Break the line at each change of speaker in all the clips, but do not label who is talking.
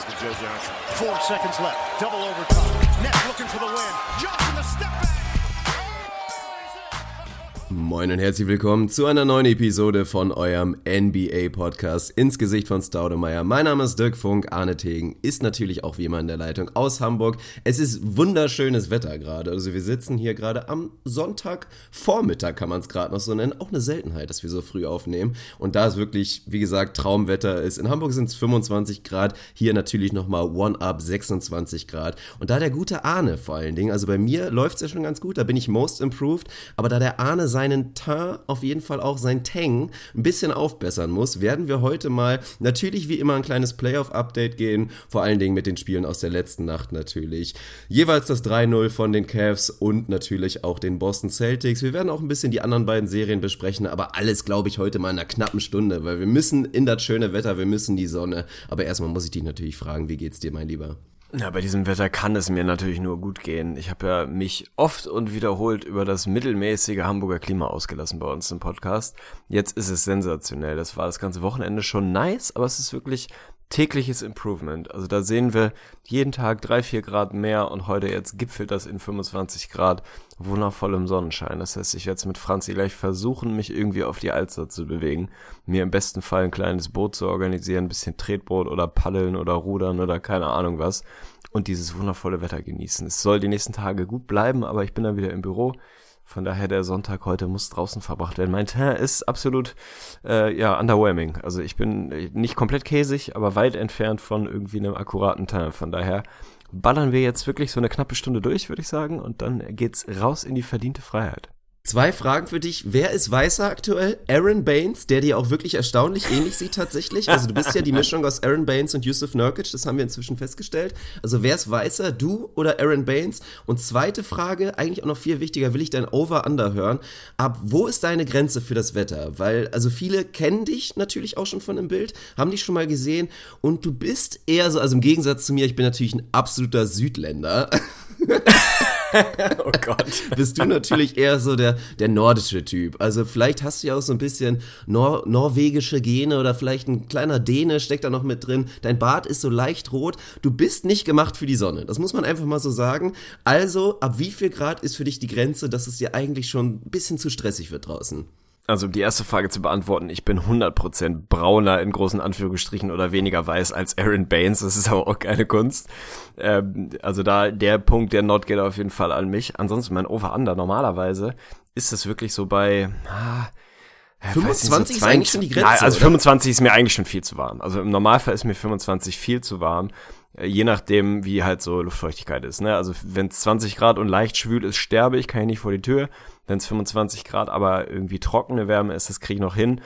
back to Joe Johnson. Four seconds left. Double overtime. Nets looking for the win. Johnson the step back.
Moin und herzlich willkommen zu einer neuen Episode von eurem NBA-Podcast ins Gesicht von Staudemeyer. Mein Name ist Dirk Funk, Arne Tegen ist natürlich auch wie immer in der Leitung aus Hamburg. Es ist wunderschönes Wetter gerade. Also wir sitzen hier gerade am Sonntagvormittag, kann man es gerade noch so nennen. Auch eine Seltenheit, dass wir so früh aufnehmen. Und da es wirklich, wie gesagt, Traumwetter ist. In Hamburg sind es 25 Grad, hier natürlich nochmal One-Up 26 Grad. Und da der gute Arne vor allen Dingen, also bei mir läuft es ja schon ganz gut, da bin ich most improved, aber da der Arne seinen Teint, auf jeden Fall auch sein Tang ein bisschen aufbessern muss, werden wir heute mal natürlich wie immer ein kleines Playoff-Update gehen, vor allen Dingen mit den Spielen aus der letzten Nacht natürlich. Jeweils das 3-0 von den Cavs und natürlich auch den Boston Celtics. Wir werden auch ein bisschen die anderen beiden Serien besprechen, aber alles glaube ich heute mal in einer knappen Stunde, weil wir müssen in das schöne Wetter, wir müssen die Sonne. Aber erstmal muss ich dich natürlich fragen, wie geht's dir, mein Lieber?
Ja, bei diesem Wetter kann es mir natürlich nur gut gehen. Ich habe ja mich oft und wiederholt über das mittelmäßige Hamburger Klima ausgelassen bei uns im Podcast. Jetzt ist es sensationell. Das war das ganze Wochenende schon nice, aber es ist wirklich tägliches Improvement. Also da sehen wir jeden Tag drei, vier Grad mehr und heute jetzt gipfelt das in 25 Grad wundervollem Sonnenschein. Das heißt, ich werde jetzt mit Franzi gleich versuchen, mich irgendwie auf die Alster zu bewegen, mir im besten Fall ein kleines Boot zu organisieren, ein bisschen Tretboot oder Paddeln oder Rudern oder keine Ahnung was und dieses wundervolle Wetter genießen. Es soll die nächsten Tage gut bleiben, aber ich bin dann wieder im Büro. Von daher der Sonntag heute muss draußen verbracht werden. Mein Teint ist absolut äh, ja underwhelming. Also ich bin nicht komplett käsig, aber weit entfernt von irgendwie einem akkuraten Teint. Von daher ballern wir jetzt wirklich so eine knappe Stunde durch, würde ich sagen, und dann geht's raus in die verdiente Freiheit.
Zwei Fragen für dich. Wer ist weißer aktuell? Aaron Baines, der dir auch wirklich erstaunlich ähnlich sieht tatsächlich. Also du bist ja die Mischung aus Aaron Baines und Yusuf Nurkic, das haben wir inzwischen festgestellt. Also wer ist weißer, du oder Aaron Baines? Und zweite Frage, eigentlich auch noch viel wichtiger, will ich dein Over-Under hören. Ab wo ist deine Grenze für das Wetter? Weil, also viele kennen dich natürlich auch schon von dem Bild, haben dich schon mal gesehen und du bist eher so, also im Gegensatz zu mir, ich bin natürlich ein absoluter Südländer. oh Gott. Bist du natürlich eher so der, der nordische Typ. Also vielleicht hast du ja auch so ein bisschen Nor norwegische Gene oder vielleicht ein kleiner Däne steckt da noch mit drin. Dein Bart ist so leicht rot. Du bist nicht gemacht für die Sonne. Das muss man einfach mal so sagen. Also, ab wie viel Grad ist für dich die Grenze, dass es dir eigentlich schon ein bisschen zu stressig wird draußen?
Also um die erste Frage zu beantworten, ich bin 100% brauner in großen Anführungsstrichen oder weniger weiß als Aaron Baines, das ist aber auch keine Kunst. Ähm, also da der Punkt, der Not geht auf jeden Fall an mich. Ansonsten mein Over-Under, normalerweise ist es wirklich so bei... Ah,
25 so ist eigentlich schon die Grenze. Nein,
also 25 ist mir eigentlich schon viel zu warm. Also im Normalfall ist mir 25 viel zu warm. Äh, je nachdem, wie halt so Luftfeuchtigkeit ist. Ne? Also wenn es 20 Grad und leicht schwül ist, sterbe ich, kann ich nicht vor die Tür. Wenn es 25 Grad aber irgendwie trockene Wärme ist, das kriege ich noch hin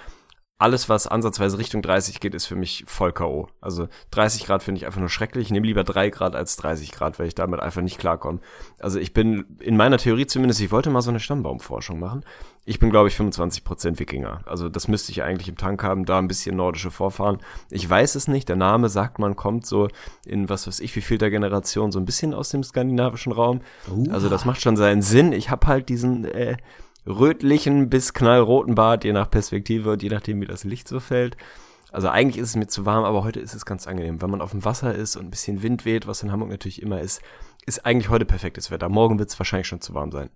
alles, was ansatzweise Richtung 30 geht, ist für mich voll K.O. Also 30 Grad finde ich einfach nur schrecklich. Ich nehme lieber 3 Grad als 30 Grad, weil ich damit einfach nicht klarkomme. Also ich bin in meiner Theorie zumindest, ich wollte mal so eine Stammbaumforschung machen. Ich bin, glaube ich, 25% Wikinger. Also das müsste ich eigentlich im Tank haben, da ein bisschen nordische Vorfahren. Ich weiß es nicht, der Name sagt, man kommt so in was weiß ich, wie viel der Generation, so ein bisschen aus dem skandinavischen Raum. Uh. Also das macht schon seinen Sinn. Ich habe halt diesen... Äh, rötlichen bis knallroten Bart, je nach Perspektive und je nachdem, wie das Licht so fällt. Also eigentlich ist es mir zu warm, aber heute ist es ganz angenehm. Wenn man auf dem Wasser ist und ein bisschen Wind weht, was in Hamburg natürlich immer ist, ist eigentlich heute perfektes Wetter. Morgen wird es wahrscheinlich schon zu warm sein.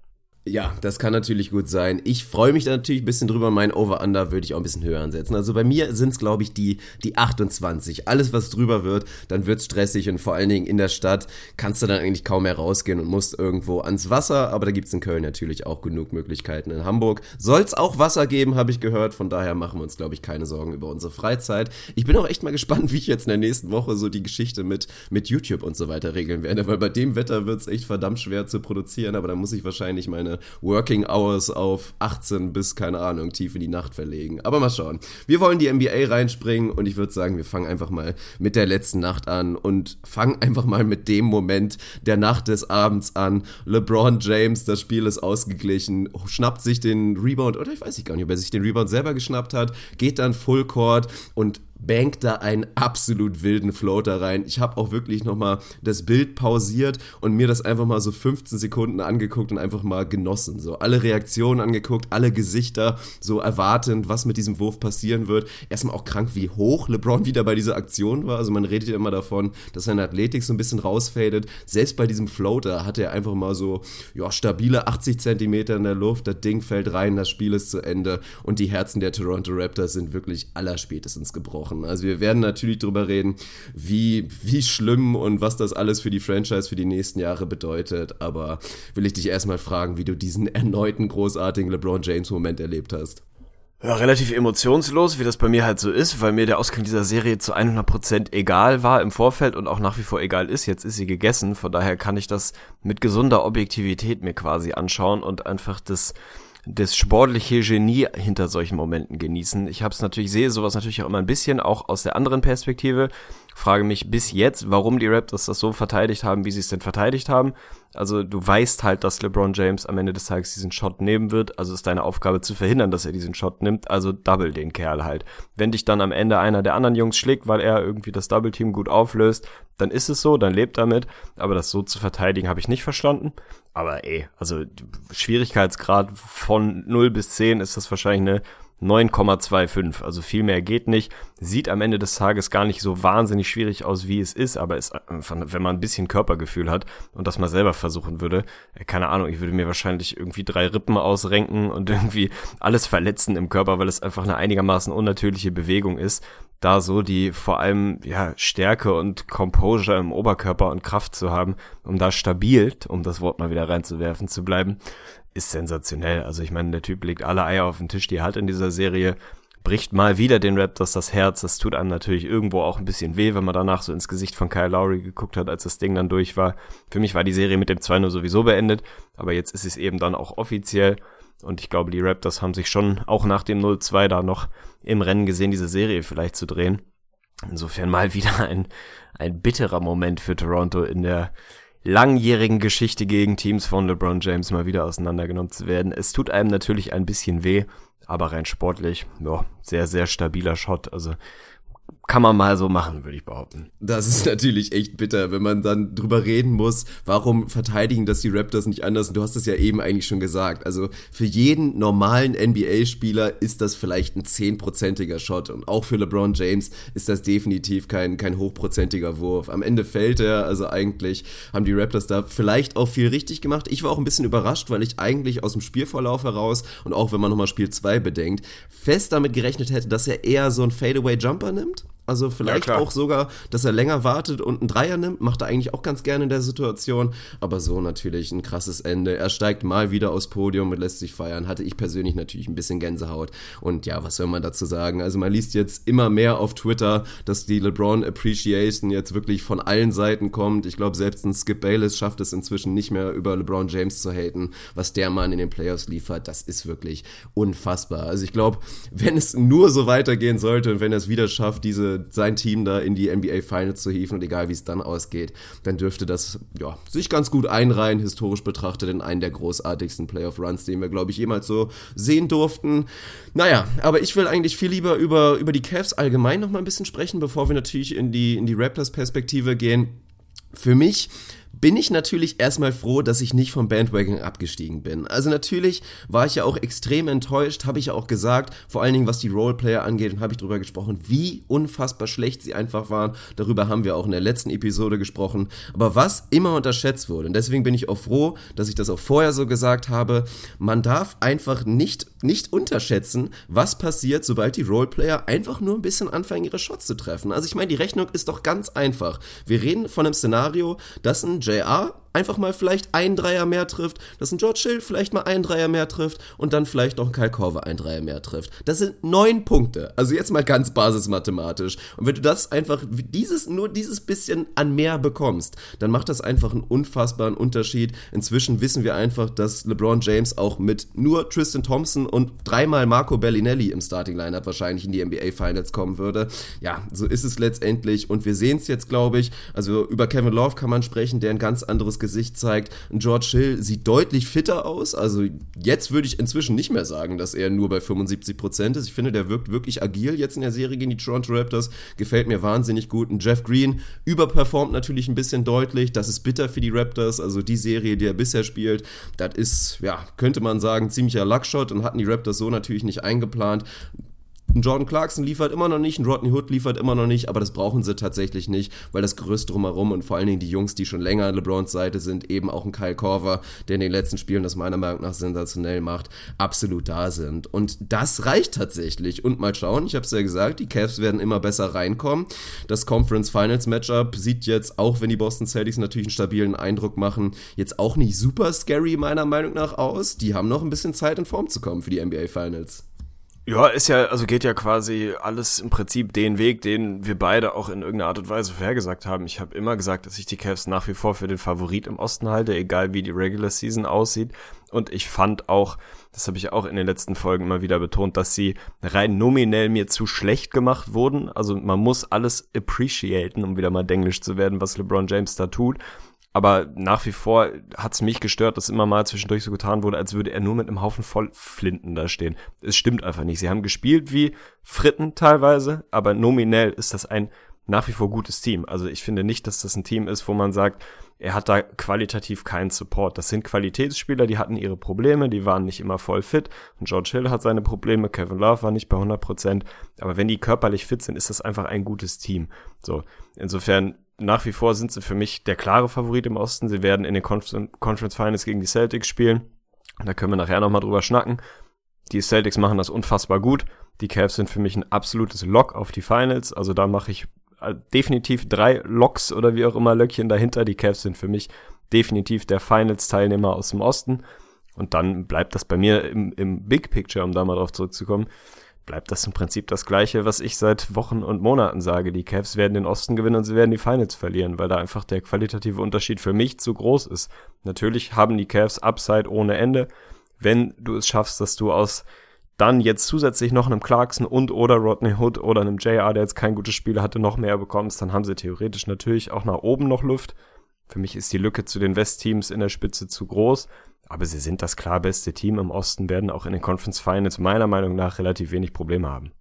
Ja, das kann natürlich gut sein. Ich freue mich da natürlich ein bisschen drüber. Mein Over-Under würde ich auch ein bisschen höher ansetzen. Also bei mir sind es, glaube ich, die, die 28. Alles, was drüber wird, dann wird es stressig und vor allen Dingen in der Stadt kannst du dann eigentlich kaum mehr rausgehen und musst irgendwo ans Wasser. Aber da gibt es in Köln natürlich auch genug Möglichkeiten. In Hamburg soll es auch Wasser geben, habe ich gehört. Von daher machen wir uns, glaube ich, keine Sorgen über unsere Freizeit. Ich bin auch echt mal gespannt, wie ich jetzt in der nächsten Woche so die Geschichte mit, mit YouTube und so weiter regeln werde. Weil bei dem Wetter wird es echt verdammt schwer zu produzieren. Aber da muss ich wahrscheinlich meine Working Hours auf 18 bis, keine Ahnung, tief in die Nacht verlegen. Aber mal schauen. Wir wollen die NBA reinspringen und ich würde sagen, wir fangen einfach mal mit der letzten Nacht an und fangen einfach mal mit dem Moment der Nacht des Abends an. LeBron James, das Spiel ist ausgeglichen, schnappt sich den Rebound, oder ich weiß nicht gar nicht, ob er sich den Rebound selber geschnappt hat, geht dann Full Court und bankt da einen absolut wilden Floater rein. Ich habe auch wirklich nochmal das Bild pausiert und mir das einfach mal so 15 Sekunden angeguckt und einfach mal genossen. So alle Reaktionen angeguckt, alle Gesichter so erwartend, was mit diesem Wurf passieren wird. Erstmal auch krank, wie hoch LeBron wieder bei dieser Aktion war. Also man redet ja immer davon, dass seine Athletik so ein bisschen rausfadet. Selbst bei diesem Floater hatte er einfach mal so ja, stabile 80 Zentimeter in der Luft. Das Ding fällt rein, das Spiel ist zu Ende und die Herzen der Toronto Raptors sind wirklich allerspätestens gebrochen. Also wir werden natürlich darüber reden, wie, wie schlimm und was das alles für die Franchise für die nächsten Jahre bedeutet. Aber will ich dich erstmal fragen, wie du diesen erneuten großartigen LeBron James Moment erlebt hast.
Ja, relativ emotionslos, wie das bei mir halt so ist, weil mir der Ausgang dieser Serie zu 100% egal war im Vorfeld und auch nach wie vor egal ist. Jetzt ist sie gegessen, von daher kann ich das mit gesunder Objektivität mir quasi anschauen und einfach das das sportliche Genie hinter solchen Momenten genießen. Ich habe es natürlich sehe sowas natürlich auch immer ein bisschen auch aus der anderen Perspektive. Frage mich bis jetzt, warum die Raptors das so verteidigt haben, wie sie es denn verteidigt haben. Also du weißt halt, dass LeBron James am Ende des Tages diesen Shot nehmen wird. Also ist deine Aufgabe zu verhindern, dass er diesen Shot nimmt. Also double den Kerl halt. Wenn dich dann am Ende einer der anderen Jungs schlägt, weil er irgendwie das Double Team gut auflöst, dann ist es so, dann lebt damit. Aber das so zu verteidigen, habe ich nicht verstanden. Aber ey, also Schwierigkeitsgrad von 0 bis 10 ist das wahrscheinlich eine 9,25. Also viel mehr geht nicht. Sieht am Ende des Tages gar nicht so wahnsinnig schwierig aus, wie es ist, aber ist, wenn man ein bisschen Körpergefühl hat und das mal selber versuchen würde, äh, keine Ahnung, ich würde mir wahrscheinlich irgendwie drei Rippen ausrenken und irgendwie alles verletzen im Körper, weil es einfach eine einigermaßen unnatürliche Bewegung ist. Da so die vor allem ja Stärke und Composure im Oberkörper und Kraft zu haben, um da stabil, um das Wort mal wieder reinzuwerfen, zu bleiben, ist sensationell. Also ich meine, der Typ legt alle Eier auf den Tisch, die er hat in dieser Serie, bricht mal wieder den Raptors das Herz. Das tut einem natürlich irgendwo auch ein bisschen weh, wenn man danach so ins Gesicht von Kyle Lowry geguckt hat, als das Ding dann durch war. Für mich war die Serie mit dem 2-0 sowieso beendet, aber jetzt ist es eben dann auch offiziell. Und ich glaube, die Raptors haben sich schon auch nach dem 0-2 da noch im Rennen gesehen, diese Serie vielleicht zu drehen. Insofern mal wieder ein, ein bitterer Moment für Toronto in der langjährigen Geschichte gegen Teams von LeBron James mal wieder auseinandergenommen zu werden. Es tut einem natürlich ein bisschen weh, aber rein sportlich, ja, sehr, sehr stabiler Shot. Also kann man mal so machen, würde ich behaupten.
Das ist natürlich echt bitter, wenn man dann drüber reden muss, warum verteidigen das die Raptors nicht anders. Und du hast es ja eben eigentlich schon gesagt. Also für jeden normalen NBA-Spieler ist das vielleicht ein zehnprozentiger Shot. Und auch für LeBron James ist das definitiv kein, kein hochprozentiger Wurf. Am Ende fällt er, also eigentlich haben die Raptors da vielleicht auch viel richtig gemacht. Ich war auch ein bisschen überrascht, weil ich eigentlich aus dem Spielverlauf heraus und auch wenn man nochmal Spiel 2 bedenkt, fest damit gerechnet hätte, dass er eher so einen Fadeaway-Jumper nimmt. Also vielleicht ja, auch sogar, dass er länger wartet und einen Dreier nimmt, macht er eigentlich auch ganz gerne in der Situation. Aber so natürlich ein krasses Ende. Er steigt mal wieder aufs Podium und lässt sich feiern. Hatte ich persönlich natürlich ein bisschen Gänsehaut. Und ja, was soll man dazu sagen? Also man liest jetzt immer mehr auf Twitter, dass die LeBron Appreciation jetzt wirklich von allen Seiten kommt. Ich glaube, selbst ein Skip Bayless schafft es inzwischen nicht mehr über LeBron James zu haten. Was der Mann in den Playoffs liefert, das ist wirklich unfassbar. Also ich glaube, wenn es nur so weitergehen sollte und wenn er es wieder schafft, diese sein Team da in die NBA Finals zu hieven und egal wie es dann ausgeht, dann dürfte das ja, sich ganz gut einreihen, historisch betrachtet, in einen der großartigsten Playoff Runs, den wir, glaube ich, jemals so sehen durften. Naja, aber ich will eigentlich viel lieber über, über die Cavs allgemein noch mal ein bisschen sprechen, bevor wir natürlich in die, in die Raptors-Perspektive gehen. Für mich bin ich natürlich erstmal froh, dass ich nicht vom Bandwagon abgestiegen bin. Also natürlich war ich ja auch extrem enttäuscht, habe ich ja auch gesagt, vor allen Dingen was die Roleplayer angeht, und habe ich darüber gesprochen, wie unfassbar schlecht sie einfach waren. Darüber haben wir auch in der letzten Episode gesprochen. Aber was immer unterschätzt wurde, und deswegen bin ich auch froh, dass ich das auch vorher so gesagt habe, man darf einfach nicht, nicht unterschätzen, was passiert, sobald die Roleplayer einfach nur ein bisschen anfangen, ihre Shots zu treffen. Also ich meine, die Rechnung ist doch ganz einfach. Wir reden von einem Szenario, dass ein JR einfach mal vielleicht ein Dreier mehr trifft, dass ein George Hill vielleicht mal ein Dreier mehr trifft und dann vielleicht auch ein Kyle Korver ein Dreier mehr trifft. Das sind neun Punkte. Also jetzt mal ganz basismathematisch. Und wenn du das einfach, dieses, nur dieses bisschen an mehr bekommst, dann macht das einfach einen unfassbaren Unterschied. Inzwischen wissen wir einfach, dass LeBron James auch mit nur Tristan Thompson und dreimal Marco Bellinelli im Starting Lineup wahrscheinlich in die NBA Finals kommen würde. Ja, so ist es letztendlich. Und wir sehen es jetzt, glaube ich. Also über Kevin Love kann man sprechen, der ein ganz anderes Gesicht Gesicht zeigt. George Hill sieht deutlich fitter aus. Also jetzt würde ich inzwischen nicht mehr sagen, dass er nur bei 75% ist. Ich finde, der wirkt wirklich agil jetzt in der Serie gegen die Toronto Raptors. Gefällt mir wahnsinnig gut. Und Jeff Green überperformt natürlich ein bisschen deutlich. Das ist bitter für die Raptors. Also die Serie, die er bisher spielt, das ist, ja, könnte man sagen, ziemlicher Luckshot und hatten die Raptors so natürlich nicht eingeplant. Ein Jordan Clarkson liefert immer noch nicht, ein Rodney Hood liefert immer noch nicht, aber das brauchen sie tatsächlich nicht, weil das Gerüst drumherum und vor allen Dingen die Jungs, die schon länger an LeBrons Seite sind, eben auch ein Kyle Korver, der in den letzten Spielen das meiner Meinung nach sensationell macht, absolut da sind. Und das reicht tatsächlich. Und mal schauen, ich habe es ja gesagt, die Cavs werden immer besser reinkommen. Das Conference Finals Matchup sieht jetzt, auch wenn die Boston Celtics natürlich einen stabilen Eindruck machen, jetzt auch nicht super scary meiner Meinung nach aus. Die haben noch ein bisschen Zeit in Form zu kommen für die NBA Finals.
Ja, ist ja, also geht ja quasi alles im Prinzip den Weg, den wir beide auch in irgendeiner Art und Weise vorhergesagt haben. Ich habe immer gesagt, dass ich die Cavs nach wie vor für den Favorit im Osten halte, egal wie die Regular Season aussieht. Und ich fand auch, das habe ich auch in den letzten Folgen immer wieder betont, dass sie rein nominell mir zu schlecht gemacht wurden. Also man muss alles appreciaten, um wieder mal denglisch zu werden, was LeBron James da tut. Aber nach wie vor hat es mich gestört, dass immer mal zwischendurch so getan wurde, als würde er nur mit einem Haufen voll Flinten da stehen. Es stimmt einfach nicht. Sie haben gespielt wie Fritten teilweise, aber nominell ist das ein nach wie vor gutes Team. Also ich finde nicht, dass das ein Team ist, wo man sagt, er hat da qualitativ keinen Support. Das sind Qualitätsspieler, die hatten ihre Probleme, die waren nicht immer voll fit. Und George Hill hat seine Probleme, Kevin Love war nicht bei 100 Prozent. Aber wenn die körperlich fit sind, ist das einfach ein gutes Team. So, insofern nach wie vor sind sie für mich der klare Favorit im Osten. Sie werden in den Conference Finals gegen die Celtics spielen. Da können wir nachher nochmal drüber schnacken. Die Celtics machen das unfassbar gut. Die Cavs sind für mich ein absolutes Lock auf die Finals. Also da mache ich äh, definitiv drei Locks oder wie auch immer Löckchen dahinter. Die Cavs sind für mich definitiv der Finals-Teilnehmer aus dem Osten. Und dann bleibt das bei mir im, im Big Picture, um da mal drauf zurückzukommen, bleibt das im Prinzip das Gleiche, was ich seit Wochen und Monaten sage. Die Cavs werden den Osten gewinnen und sie werden die Finals verlieren, weil da einfach der qualitative Unterschied für mich zu groß ist. Natürlich haben die Cavs Upside ohne Ende. Wenn du es schaffst, dass du aus dann jetzt zusätzlich noch einem Clarkson und oder Rodney Hood oder einem JR, der jetzt kein gutes Spiel hatte, noch mehr bekommst, dann haben sie theoretisch natürlich auch nach oben noch Luft. Für mich ist die Lücke zu den Westteams in der Spitze zu groß. Aber sie sind das klar beste Team im Osten, werden auch in den Conference Finals meiner Meinung nach relativ wenig Probleme haben.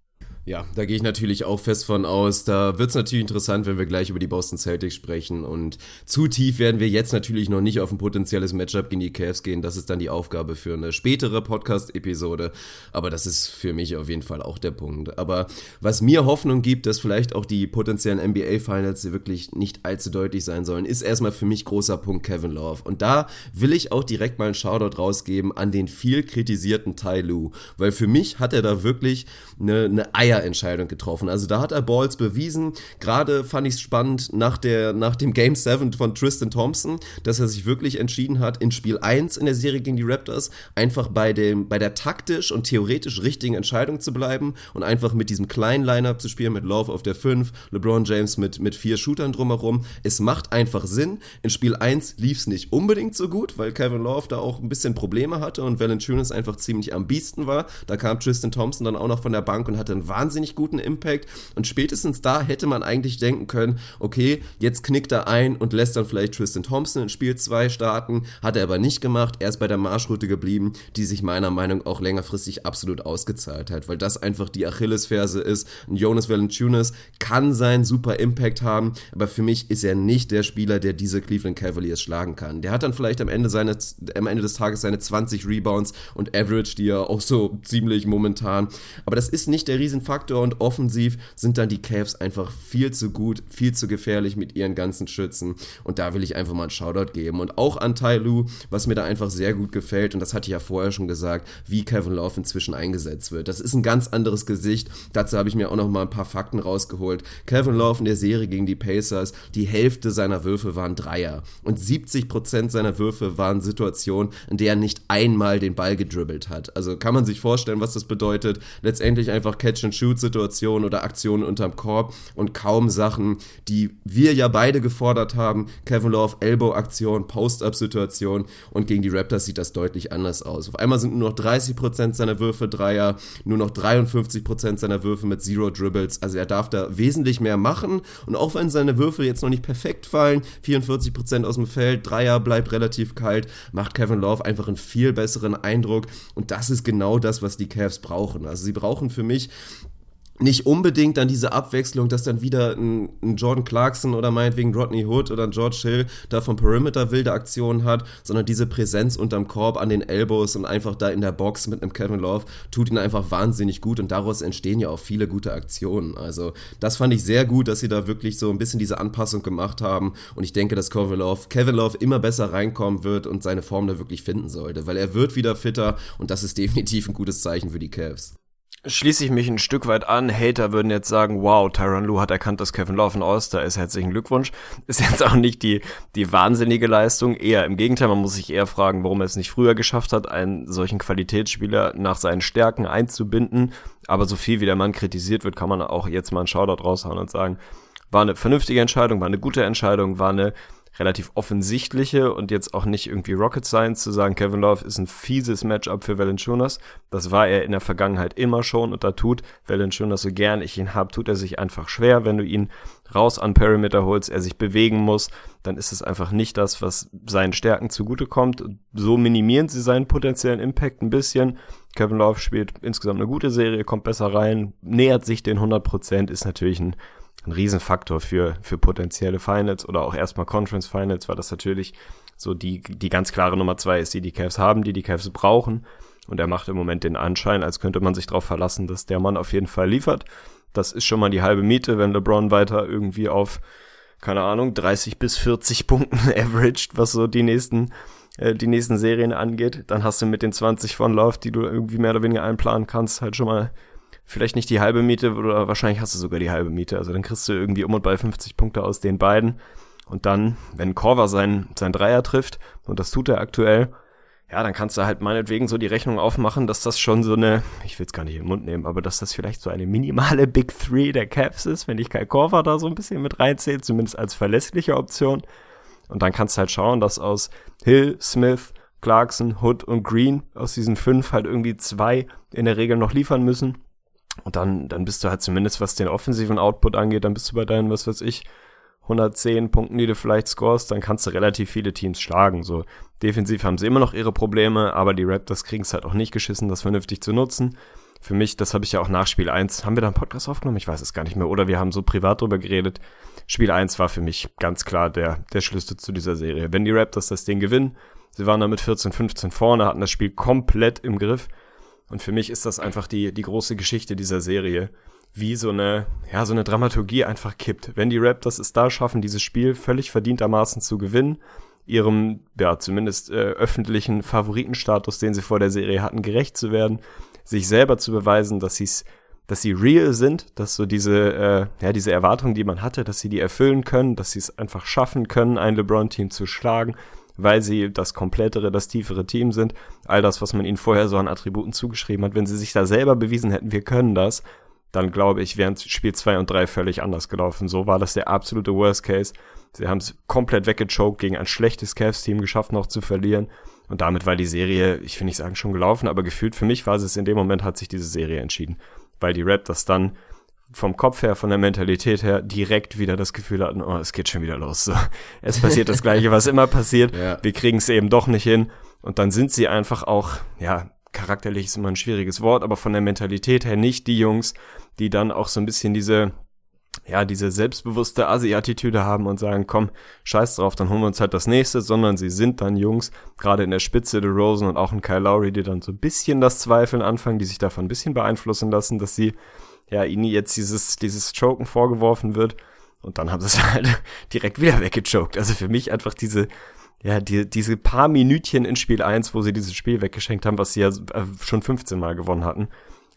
Ja, da gehe ich natürlich auch fest von aus. Da wird es natürlich interessant, wenn wir gleich über die Boston Celtics sprechen. Und zu tief werden wir jetzt natürlich noch nicht auf ein potenzielles Matchup gegen die Cavs gehen. Das ist dann die Aufgabe für eine spätere Podcast-Episode. Aber das ist für mich auf jeden Fall auch der Punkt. Aber was mir Hoffnung gibt, dass vielleicht auch die potenziellen NBA-Finals wirklich nicht allzu deutlich sein sollen, ist erstmal für mich großer Punkt Kevin Love. Und da will ich auch direkt mal einen Shoutout rausgeben an den viel kritisierten Ty Lue. Weil für mich hat er da wirklich eine, eine Eier Entscheidung getroffen. Also da hat er Balls bewiesen. Gerade fand ich es spannend nach, der, nach dem Game 7 von Tristan Thompson, dass er sich wirklich entschieden hat, in Spiel 1 in der Serie gegen die Raptors einfach bei, dem, bei der taktisch und theoretisch richtigen Entscheidung zu bleiben und einfach mit diesem kleinen Lineup zu spielen, mit Love auf der 5, LeBron James mit, mit vier Shootern drumherum. Es macht einfach Sinn. In Spiel 1 lief es nicht unbedingt so gut, weil Kevin Love da auch ein bisschen Probleme hatte und Valanciunas einfach ziemlich am Biesten war. Da kam Tristan Thompson dann auch noch von der Bank und hatte einen wahnsinnig wahnsinnig guten Impact. Und spätestens da hätte man eigentlich denken können, okay, jetzt knickt er ein und lässt dann vielleicht Tristan Thompson in Spiel 2 starten. Hat er aber nicht gemacht. Er ist bei der Marschroute geblieben, die sich meiner Meinung nach auch längerfristig absolut ausgezahlt hat, weil das einfach die Achillesferse ist. Ein Jonas Valanciunas kann seinen super Impact haben, aber für mich ist er nicht der Spieler, der diese Cleveland Cavaliers schlagen kann. Der hat dann vielleicht am Ende, seine, am Ende des Tages seine 20 Rebounds und Average, die er auch so ziemlich momentan. Aber das ist nicht der Riesenfaktor Faktor und offensiv sind dann die Cavs einfach viel zu gut, viel zu gefährlich mit ihren ganzen Schützen. Und da will ich einfach mal einen Shoutout geben. Und auch an Tai Lu, was mir da einfach sehr gut gefällt, und das hatte ich ja vorher schon gesagt, wie Kevin Love inzwischen eingesetzt wird. Das ist ein ganz anderes Gesicht. Dazu habe ich mir auch noch mal ein paar Fakten rausgeholt. Kevin Love in der Serie gegen die Pacers, die Hälfte seiner Würfe waren Dreier. Und 70% seiner Würfe waren Situationen, in der er nicht einmal den Ball gedribbelt hat. Also kann man sich vorstellen, was das bedeutet. Letztendlich einfach Catch and Catch-and-Shoot-Situationen oder Aktionen unterm Korb und kaum Sachen, die wir ja beide gefordert haben. Kevin Love, Elbow-Aktion, Post-Up-Situation und gegen die Raptors sieht das deutlich anders aus. Auf einmal sind nur noch 30% seiner Würfe Dreier, nur noch 53% seiner Würfe mit Zero Dribbles. Also er darf da wesentlich mehr machen und auch wenn seine Würfe jetzt noch nicht perfekt fallen, 44% aus dem Feld, Dreier bleibt relativ kalt, macht Kevin Love einfach einen viel besseren Eindruck und das ist genau das, was die Cavs brauchen. Also sie brauchen für mich nicht unbedingt dann diese Abwechslung, dass dann wieder ein, ein, Jordan Clarkson oder meinetwegen Rodney Hood oder ein George Hill da vom Perimeter wilde Aktionen hat, sondern diese Präsenz unterm Korb an den Elbows und einfach da in der Box mit einem Kevin Love tut ihn einfach wahnsinnig gut und daraus entstehen ja auch viele gute Aktionen. Also das fand ich sehr gut, dass sie da wirklich so ein bisschen diese Anpassung gemacht haben und ich denke, dass Kevin Love, Kevin Love immer besser reinkommen wird und seine Form da wirklich finden sollte, weil er wird wieder fitter und das ist definitiv ein gutes Zeichen für die Cavs
schließe ich mich ein Stück weit an. Hater würden jetzt sagen, wow, Tyron Lue hat erkannt, dass Kevin Love ein All-Star ist. Herzlichen Glückwunsch. Ist jetzt auch nicht die, die wahnsinnige Leistung. Eher im Gegenteil, man muss sich eher fragen, warum er es nicht früher geschafft hat, einen solchen Qualitätsspieler nach seinen Stärken einzubinden. Aber so viel wie der Mann kritisiert wird, kann man auch jetzt mal einen Shoutout raushauen und sagen, war eine vernünftige Entscheidung, war eine gute Entscheidung, war eine relativ offensichtliche und jetzt auch nicht irgendwie Rocket Science zu sagen, Kevin Love ist ein fieses Matchup für Valanciunas. Das war er in der Vergangenheit immer schon und da tut Valanciunas so gern ich ihn hab, tut er sich einfach schwer, wenn du ihn raus an Perimeter holst, er sich bewegen muss, dann ist es einfach nicht das, was seinen Stärken zugutekommt. So minimieren sie seinen potenziellen Impact ein bisschen. Kevin Love spielt insgesamt eine gute Serie, kommt besser rein, nähert sich den 100%, ist natürlich ein ein Riesenfaktor für, für potenzielle Finals oder auch erstmal Conference Finals, weil das natürlich so die, die ganz klare Nummer zwei ist, die die Cavs haben, die die Cavs brauchen. Und er macht im Moment den Anschein, als könnte man sich darauf verlassen, dass der Mann auf jeden Fall liefert. Das ist schon mal die halbe Miete, wenn LeBron weiter irgendwie auf, keine Ahnung, 30 bis 40 Punkten averaged, was so die nächsten, äh, die nächsten Serien angeht. Dann hast du mit den 20 von Love, die du irgendwie mehr oder weniger einplanen kannst, halt schon mal vielleicht nicht die halbe Miete oder wahrscheinlich hast du sogar die halbe Miete. Also dann kriegst du irgendwie um und bei 50 Punkte aus den beiden. Und dann, wenn Korver sein, sein Dreier trifft, und das tut er aktuell, ja, dann kannst du halt meinetwegen so die Rechnung aufmachen, dass das schon so eine, ich will es gar nicht in den Mund nehmen, aber dass das vielleicht so eine minimale Big Three der Caps ist, wenn ich Kai Korver da so ein bisschen mit reinzähle, zumindest als verlässliche Option. Und dann kannst du halt schauen, dass aus Hill, Smith, Clarkson, Hood und Green aus diesen fünf halt irgendwie zwei in der Regel noch liefern müssen. Und dann, dann bist du halt zumindest, was den offensiven Output angeht, dann bist du bei deinen, was weiß ich, 110 Punkten, die du vielleicht scorest, dann kannst du relativ viele Teams schlagen. So defensiv haben sie immer noch ihre Probleme, aber die Raptors kriegen es halt auch nicht geschissen, das vernünftig zu nutzen. Für mich, das habe ich ja auch nach Spiel 1, haben wir da einen Podcast aufgenommen? Ich weiß es gar nicht mehr. Oder wir haben so privat drüber geredet. Spiel 1 war für mich ganz klar der, der Schlüssel zu dieser Serie. Wenn die Raptors das Ding gewinnen, sie waren damit 14, 15 vorne, hatten das Spiel komplett im Griff und für mich ist das einfach die, die große Geschichte dieser Serie, wie so eine, ja, so eine Dramaturgie einfach kippt. Wenn die Raptors es da schaffen, dieses Spiel völlig verdientermaßen zu gewinnen, ihrem, ja, zumindest äh, öffentlichen Favoritenstatus, den sie vor der Serie hatten, gerecht zu werden, sich selber zu beweisen, dass sie es dass sie real sind, dass so diese, äh, ja, diese Erwartungen, die man hatte, dass sie die erfüllen können, dass sie es einfach schaffen können, ein LeBron-Team zu schlagen, weil sie das komplettere, das tiefere Team sind. All das, was man ihnen vorher so an Attributen zugeschrieben hat. Wenn sie sich da selber bewiesen hätten, wir können das, dann glaube ich, wären Spiel 2 und 3 völlig anders gelaufen. So war das der absolute Worst Case. Sie haben es komplett weggechoked, gegen ein schlechtes Cavs-Team geschafft, noch zu verlieren. Und damit war die Serie, ich will nicht sagen schon gelaufen, aber gefühlt für mich war es in dem Moment, hat sich diese Serie entschieden. Weil die Raptors dann vom Kopf her, von der Mentalität her direkt wieder das Gefühl hatten, oh, es geht schon wieder los. So, es passiert das Gleiche, was immer passiert. Ja. Wir kriegen es eben doch nicht hin. Und dann sind sie einfach auch, ja, charakterlich ist immer ein schwieriges Wort, aber von der Mentalität her nicht die Jungs, die dann auch so ein bisschen diese, ja, diese selbstbewusste Asi-Attitüde haben und sagen, komm, scheiß drauf, dann holen wir uns halt das nächste, sondern sie sind dann Jungs, gerade in der Spitze der Rosen und auch ein Kyle Lowry, die dann so ein bisschen das Zweifeln anfangen, die sich davon ein bisschen beeinflussen lassen, dass sie ja, ihnen jetzt dieses, dieses Choken vorgeworfen wird. Und dann haben sie es halt direkt wieder weggechoked. Also für mich einfach diese, ja, die, diese paar Minütchen in Spiel 1, wo sie dieses Spiel weggeschenkt haben, was sie ja äh, schon 15 Mal gewonnen hatten,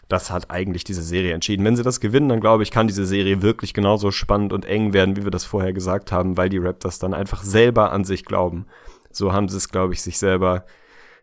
das hat eigentlich diese Serie entschieden. Wenn sie das gewinnen, dann glaube ich, kann diese Serie wirklich genauso spannend und eng werden, wie wir das vorher gesagt haben, weil die Raptors dann einfach selber an sich glauben. So haben sie es, glaube ich, sich selber,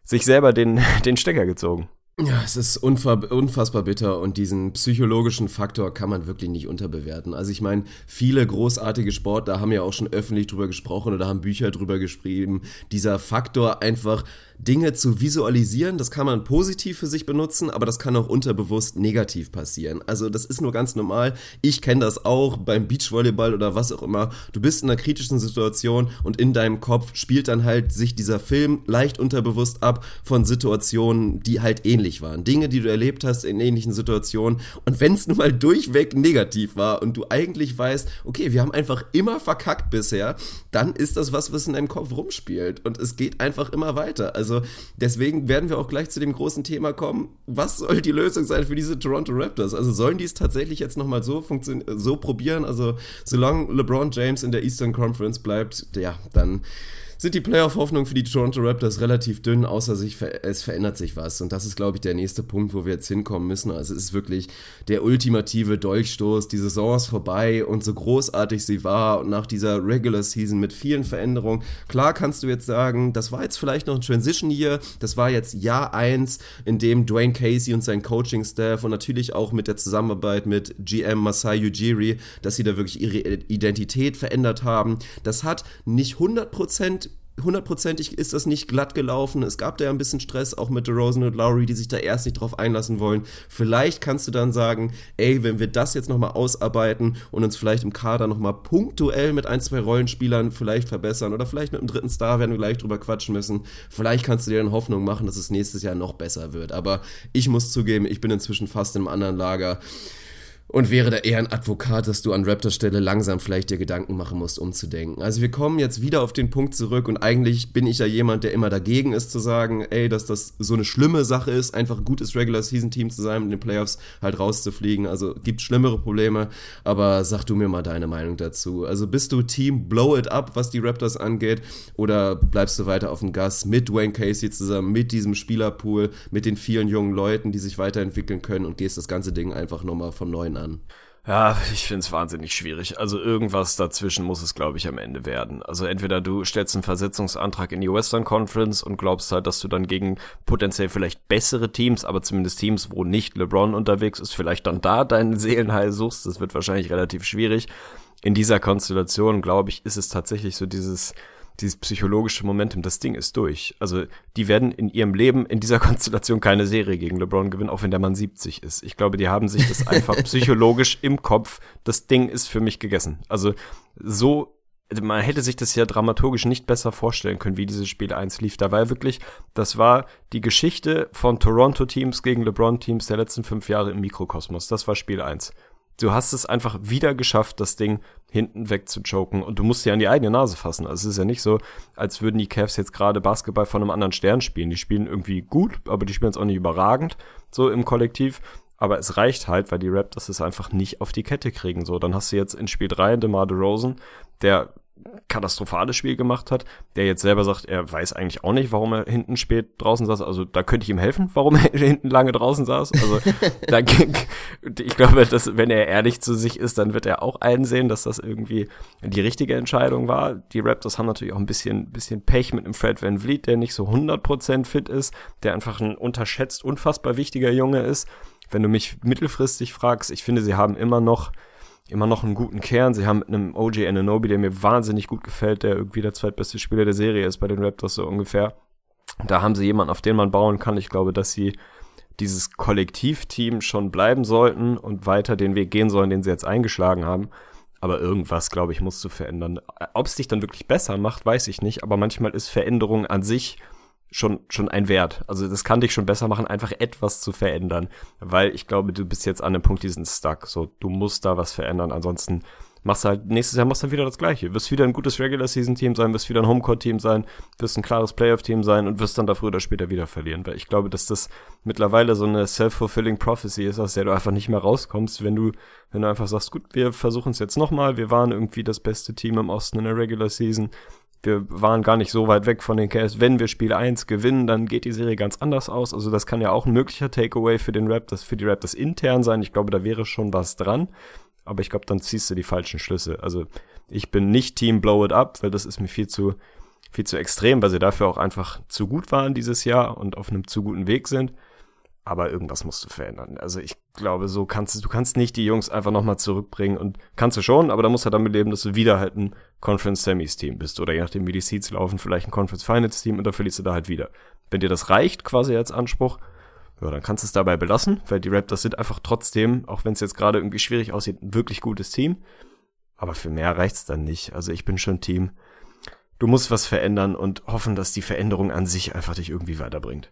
sich selber den, den Stecker gezogen.
Ja, es ist unfassbar bitter und diesen psychologischen Faktor kann man wirklich nicht unterbewerten. Also ich meine, viele großartige Sportler haben ja auch schon öffentlich drüber gesprochen oder haben Bücher drüber geschrieben. Dieser Faktor einfach Dinge zu visualisieren, das kann man positiv für sich benutzen, aber das kann auch unterbewusst negativ passieren. Also das ist nur ganz normal. Ich kenne das auch beim Beachvolleyball oder was auch immer. Du bist in einer kritischen Situation und in deinem Kopf spielt dann halt sich dieser Film leicht unterbewusst ab von Situationen, die halt ähnlich waren. Dinge, die du erlebt hast in ähnlichen Situationen. Und wenn es nun mal durchweg negativ war und du eigentlich weißt, okay, wir haben einfach immer verkackt bisher, dann ist das was, was in deinem Kopf rumspielt. Und es geht einfach immer weiter. Also also deswegen werden wir auch gleich zu dem großen Thema kommen. Was soll die Lösung sein für diese Toronto Raptors? Also sollen die es tatsächlich jetzt nochmal so, so probieren? Also solange LeBron James in der Eastern Conference bleibt, ja, dann sind die Playoff-Hoffnungen für die Toronto Raptors relativ dünn, außer sich, es verändert sich was. Und das ist, glaube ich, der nächste Punkt, wo wir jetzt hinkommen müssen. Also es ist wirklich der ultimative Dolchstoß. Die Saison ist vorbei und so großartig sie war und nach dieser Regular Season mit vielen Veränderungen. Klar kannst du jetzt sagen, das war jetzt vielleicht noch ein Transition Year. Das war jetzt Jahr 1, in dem Dwayne Casey und sein Coaching-Staff und natürlich auch mit der Zusammenarbeit mit GM Masai Ujiri, dass sie da wirklich ihre Identität verändert haben. Das hat nicht 100% hundertprozentig ist das nicht glatt gelaufen. Es gab da ja ein bisschen Stress, auch mit DeRozan und Lowry, die sich da erst nicht drauf einlassen wollen. Vielleicht kannst du dann sagen, ey, wenn wir das jetzt nochmal ausarbeiten und uns vielleicht im Kader nochmal punktuell mit ein, zwei Rollenspielern vielleicht verbessern oder vielleicht mit dem dritten Star werden wir gleich drüber quatschen müssen. Vielleicht kannst du dir dann Hoffnung machen, dass es nächstes Jahr noch besser wird. Aber ich muss zugeben, ich bin inzwischen fast im anderen Lager und wäre da eher ein Advokat, dass du an Raptors Stelle langsam vielleicht dir Gedanken machen musst, umzudenken. Also wir kommen jetzt wieder auf den Punkt zurück und eigentlich bin ich ja jemand, der immer dagegen ist zu sagen, ey, dass das so eine schlimme Sache ist, einfach ein gutes Regular Season Team zu sein und in den Playoffs halt rauszufliegen. Also gibt schlimmere Probleme, aber sag du mir mal deine Meinung dazu. Also bist du Team Blow It Up, was die Raptors angeht, oder bleibst du weiter auf dem Gas mit Dwayne Casey zusammen, mit diesem Spielerpool, mit den vielen jungen Leuten, die sich weiterentwickeln können und gehst das ganze Ding einfach nochmal von neuem an.
Ja, ich finde es wahnsinnig schwierig. Also irgendwas dazwischen muss es, glaube ich, am Ende werden. Also entweder du stellst einen Versetzungsantrag in die Western Conference und glaubst halt, dass du dann gegen potenziell vielleicht bessere Teams, aber zumindest Teams, wo nicht LeBron unterwegs ist, vielleicht dann da deinen Seelenheil suchst. Das wird wahrscheinlich relativ schwierig. In dieser Konstellation, glaube ich, ist es tatsächlich so dieses dieses psychologische Momentum, das Ding ist durch. Also die werden in ihrem Leben in dieser Konstellation keine Serie gegen LeBron gewinnen, auch wenn der Mann 70 ist. Ich glaube, die haben sich das einfach psychologisch im Kopf. Das Ding ist für mich gegessen. Also so man hätte sich das ja dramaturgisch nicht besser vorstellen können, wie dieses Spiel 1 lief. Da war wirklich, das war die Geschichte von Toronto-Teams gegen LeBron-Teams der letzten fünf Jahre im Mikrokosmos. Das war Spiel 1 du hast es einfach wieder geschafft, das Ding hinten weg zu choken und du musst dir an die eigene Nase fassen. Also es ist ja nicht so, als würden die Cavs jetzt gerade Basketball von einem anderen Stern spielen. Die spielen irgendwie gut, aber die spielen es auch nicht überragend, so im Kollektiv. Aber es reicht halt, weil die Raptors es einfach nicht auf die Kette kriegen. So, dann hast du jetzt in Spiel 3 DeMar DeRozan, der katastrophales Spiel gemacht hat, der jetzt selber sagt, er weiß eigentlich auch nicht, warum er hinten spät draußen saß. Also da könnte ich ihm helfen, warum er hinten lange draußen saß. Also da, ich glaube, dass wenn er ehrlich zu sich ist, dann wird er auch einsehen, dass das irgendwie die richtige Entscheidung war. Die Raptors haben natürlich auch ein bisschen, bisschen Pech mit dem Fred Van Vliet, der nicht so 100% fit ist, der einfach ein unterschätzt unfassbar wichtiger Junge ist. Wenn du mich mittelfristig fragst, ich finde, sie haben immer noch immer noch einen guten Kern. Sie haben mit einem OJ Ananobi, der mir wahnsinnig gut gefällt, der irgendwie der zweitbeste Spieler der Serie ist bei den Raptors so ungefähr. Da haben sie jemanden, auf den man bauen kann. Ich glaube, dass sie dieses Kollektivteam schon bleiben sollten und weiter den Weg gehen sollen, den sie jetzt eingeschlagen haben. Aber irgendwas, glaube ich, musst du verändern. Ob es dich dann wirklich besser macht, weiß ich nicht. Aber manchmal ist Veränderung an sich schon, schon ein Wert. Also das kann dich schon besser machen, einfach etwas zu verändern. Weil ich glaube, du bist jetzt an einem Punkt, die sind stuck. So, du musst da was verändern. Ansonsten machst du halt, nächstes Jahr machst du wieder das Gleiche. Wirst wieder ein gutes Regular Season Team sein, wirst wieder ein Homecourt Team sein, wirst ein klares Playoff Team sein und wirst dann da früher oder später wieder verlieren. Weil ich glaube, dass das mittlerweile so eine self-fulfilling prophecy ist, aus der du einfach nicht mehr rauskommst, wenn du, wenn du einfach sagst, gut, wir versuchen es jetzt nochmal, wir waren irgendwie das beste Team im Osten in der Regular Season, wir waren gar nicht so weit weg von den Cavs. Wenn wir Spiel 1 gewinnen, dann geht die Serie ganz anders aus. Also das kann ja auch ein möglicher Takeaway für den Raptors, für die Raptors intern sein. Ich glaube, da wäre schon was dran. Aber ich glaube, dann ziehst du die falschen Schlüsse. Also ich bin nicht Team Blow It Up, weil das ist mir viel zu, viel zu extrem, weil sie dafür auch einfach zu gut waren dieses Jahr und auf einem zu guten Weg sind. Aber irgendwas musst du verändern. Also ich glaube, so kannst du, du kannst nicht die Jungs einfach nochmal zurückbringen und kannst du schon, aber da musst du damit leben, dass du wieder halt ein Conference Semis Team bist oder je nachdem, wie die Seeds laufen, vielleicht ein Conference Finals Team und dann verlierst du da halt wieder. Wenn dir das reicht, quasi als Anspruch, ja, dann kannst du es dabei belassen, weil die Raptors sind einfach trotzdem, auch wenn es jetzt gerade irgendwie schwierig aussieht, ein wirklich gutes Team. Aber für mehr reicht's dann nicht. Also ich bin schon Team. Du musst was verändern und hoffen, dass die Veränderung an sich einfach dich irgendwie weiterbringt.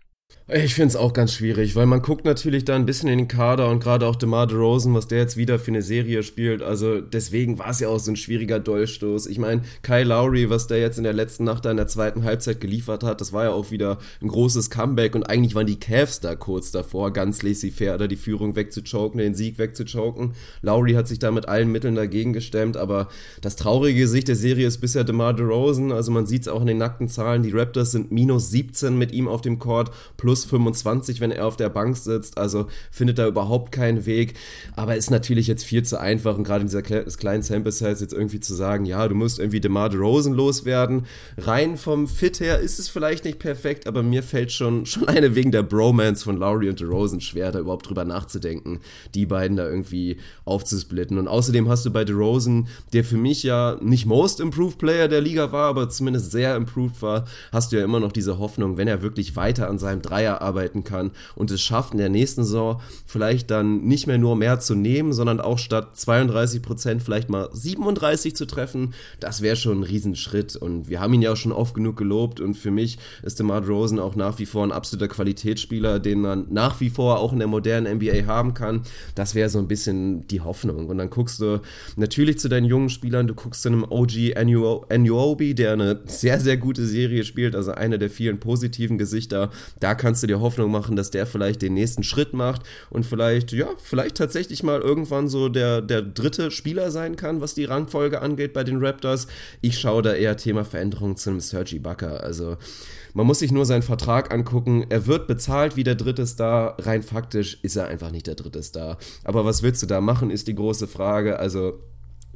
Ich finde es auch ganz schwierig, weil man guckt natürlich da ein bisschen in den Kader und gerade auch DeMar DeRozan, was der jetzt wieder für eine Serie spielt. Also deswegen war es ja auch so ein schwieriger Dolchstoß. Ich meine, Kyle Lowry, was der jetzt in der letzten Nacht da in der zweiten Halbzeit geliefert hat, das war ja auch wieder ein großes Comeback und eigentlich waren die Cavs da kurz davor, ganz laissez-faire da die Führung wegzuchoken, den Sieg wegzuchoken. Lowry hat sich da mit allen Mitteln dagegen gestemmt, aber das traurige Gesicht der Serie ist bisher DeMar DeRozan. Also man sieht es auch in den nackten Zahlen, die Raptors sind minus 17 mit ihm auf dem Court, plus plus 25, wenn er auf der Bank sitzt. Also findet da überhaupt keinen Weg. Aber ist natürlich jetzt viel zu einfach und gerade in dieser kleinen Sample Size jetzt irgendwie zu sagen, ja, du musst irgendwie DeMar DeRozan loswerden. Rein vom Fit her ist es vielleicht nicht perfekt, aber mir fällt schon, schon eine wegen der Bromance von Lowry und DeRozan schwer, da überhaupt drüber nachzudenken, die beiden da irgendwie aufzusplitten. Und außerdem hast du bei DeRozan, der für mich ja nicht Most Improved Player der Liga war, aber zumindest sehr improved war, hast du ja immer noch diese Hoffnung, wenn er wirklich weiter an seinem Dreier arbeiten kann und es schafft in der nächsten Saison vielleicht dann nicht mehr nur mehr zu nehmen, sondern auch statt 32 Prozent vielleicht mal 37 zu treffen, das wäre schon ein Riesenschritt und wir haben ihn ja auch schon oft genug gelobt und für mich ist DeMar Rosen auch nach wie vor ein absoluter Qualitätsspieler, den man nach wie vor auch in der modernen NBA haben kann. Das wäre so ein bisschen die Hoffnung und dann guckst du natürlich zu deinen jungen Spielern, du guckst zu einem OG Anuobi, der eine sehr, sehr gute Serie spielt, also eine der vielen positiven Gesichter. Da kannst du dir Hoffnung machen, dass der vielleicht den nächsten Schritt macht und vielleicht, ja, vielleicht tatsächlich mal irgendwann so der, der dritte Spieler sein kann, was die Rangfolge angeht bei den Raptors. Ich schaue da eher Thema Veränderung zu einem Sergi Bucker. Also man muss sich nur seinen Vertrag angucken. Er wird bezahlt wie der dritte Star. Rein faktisch ist er einfach nicht der dritte Star. Aber was willst du da machen, ist die große Frage. Also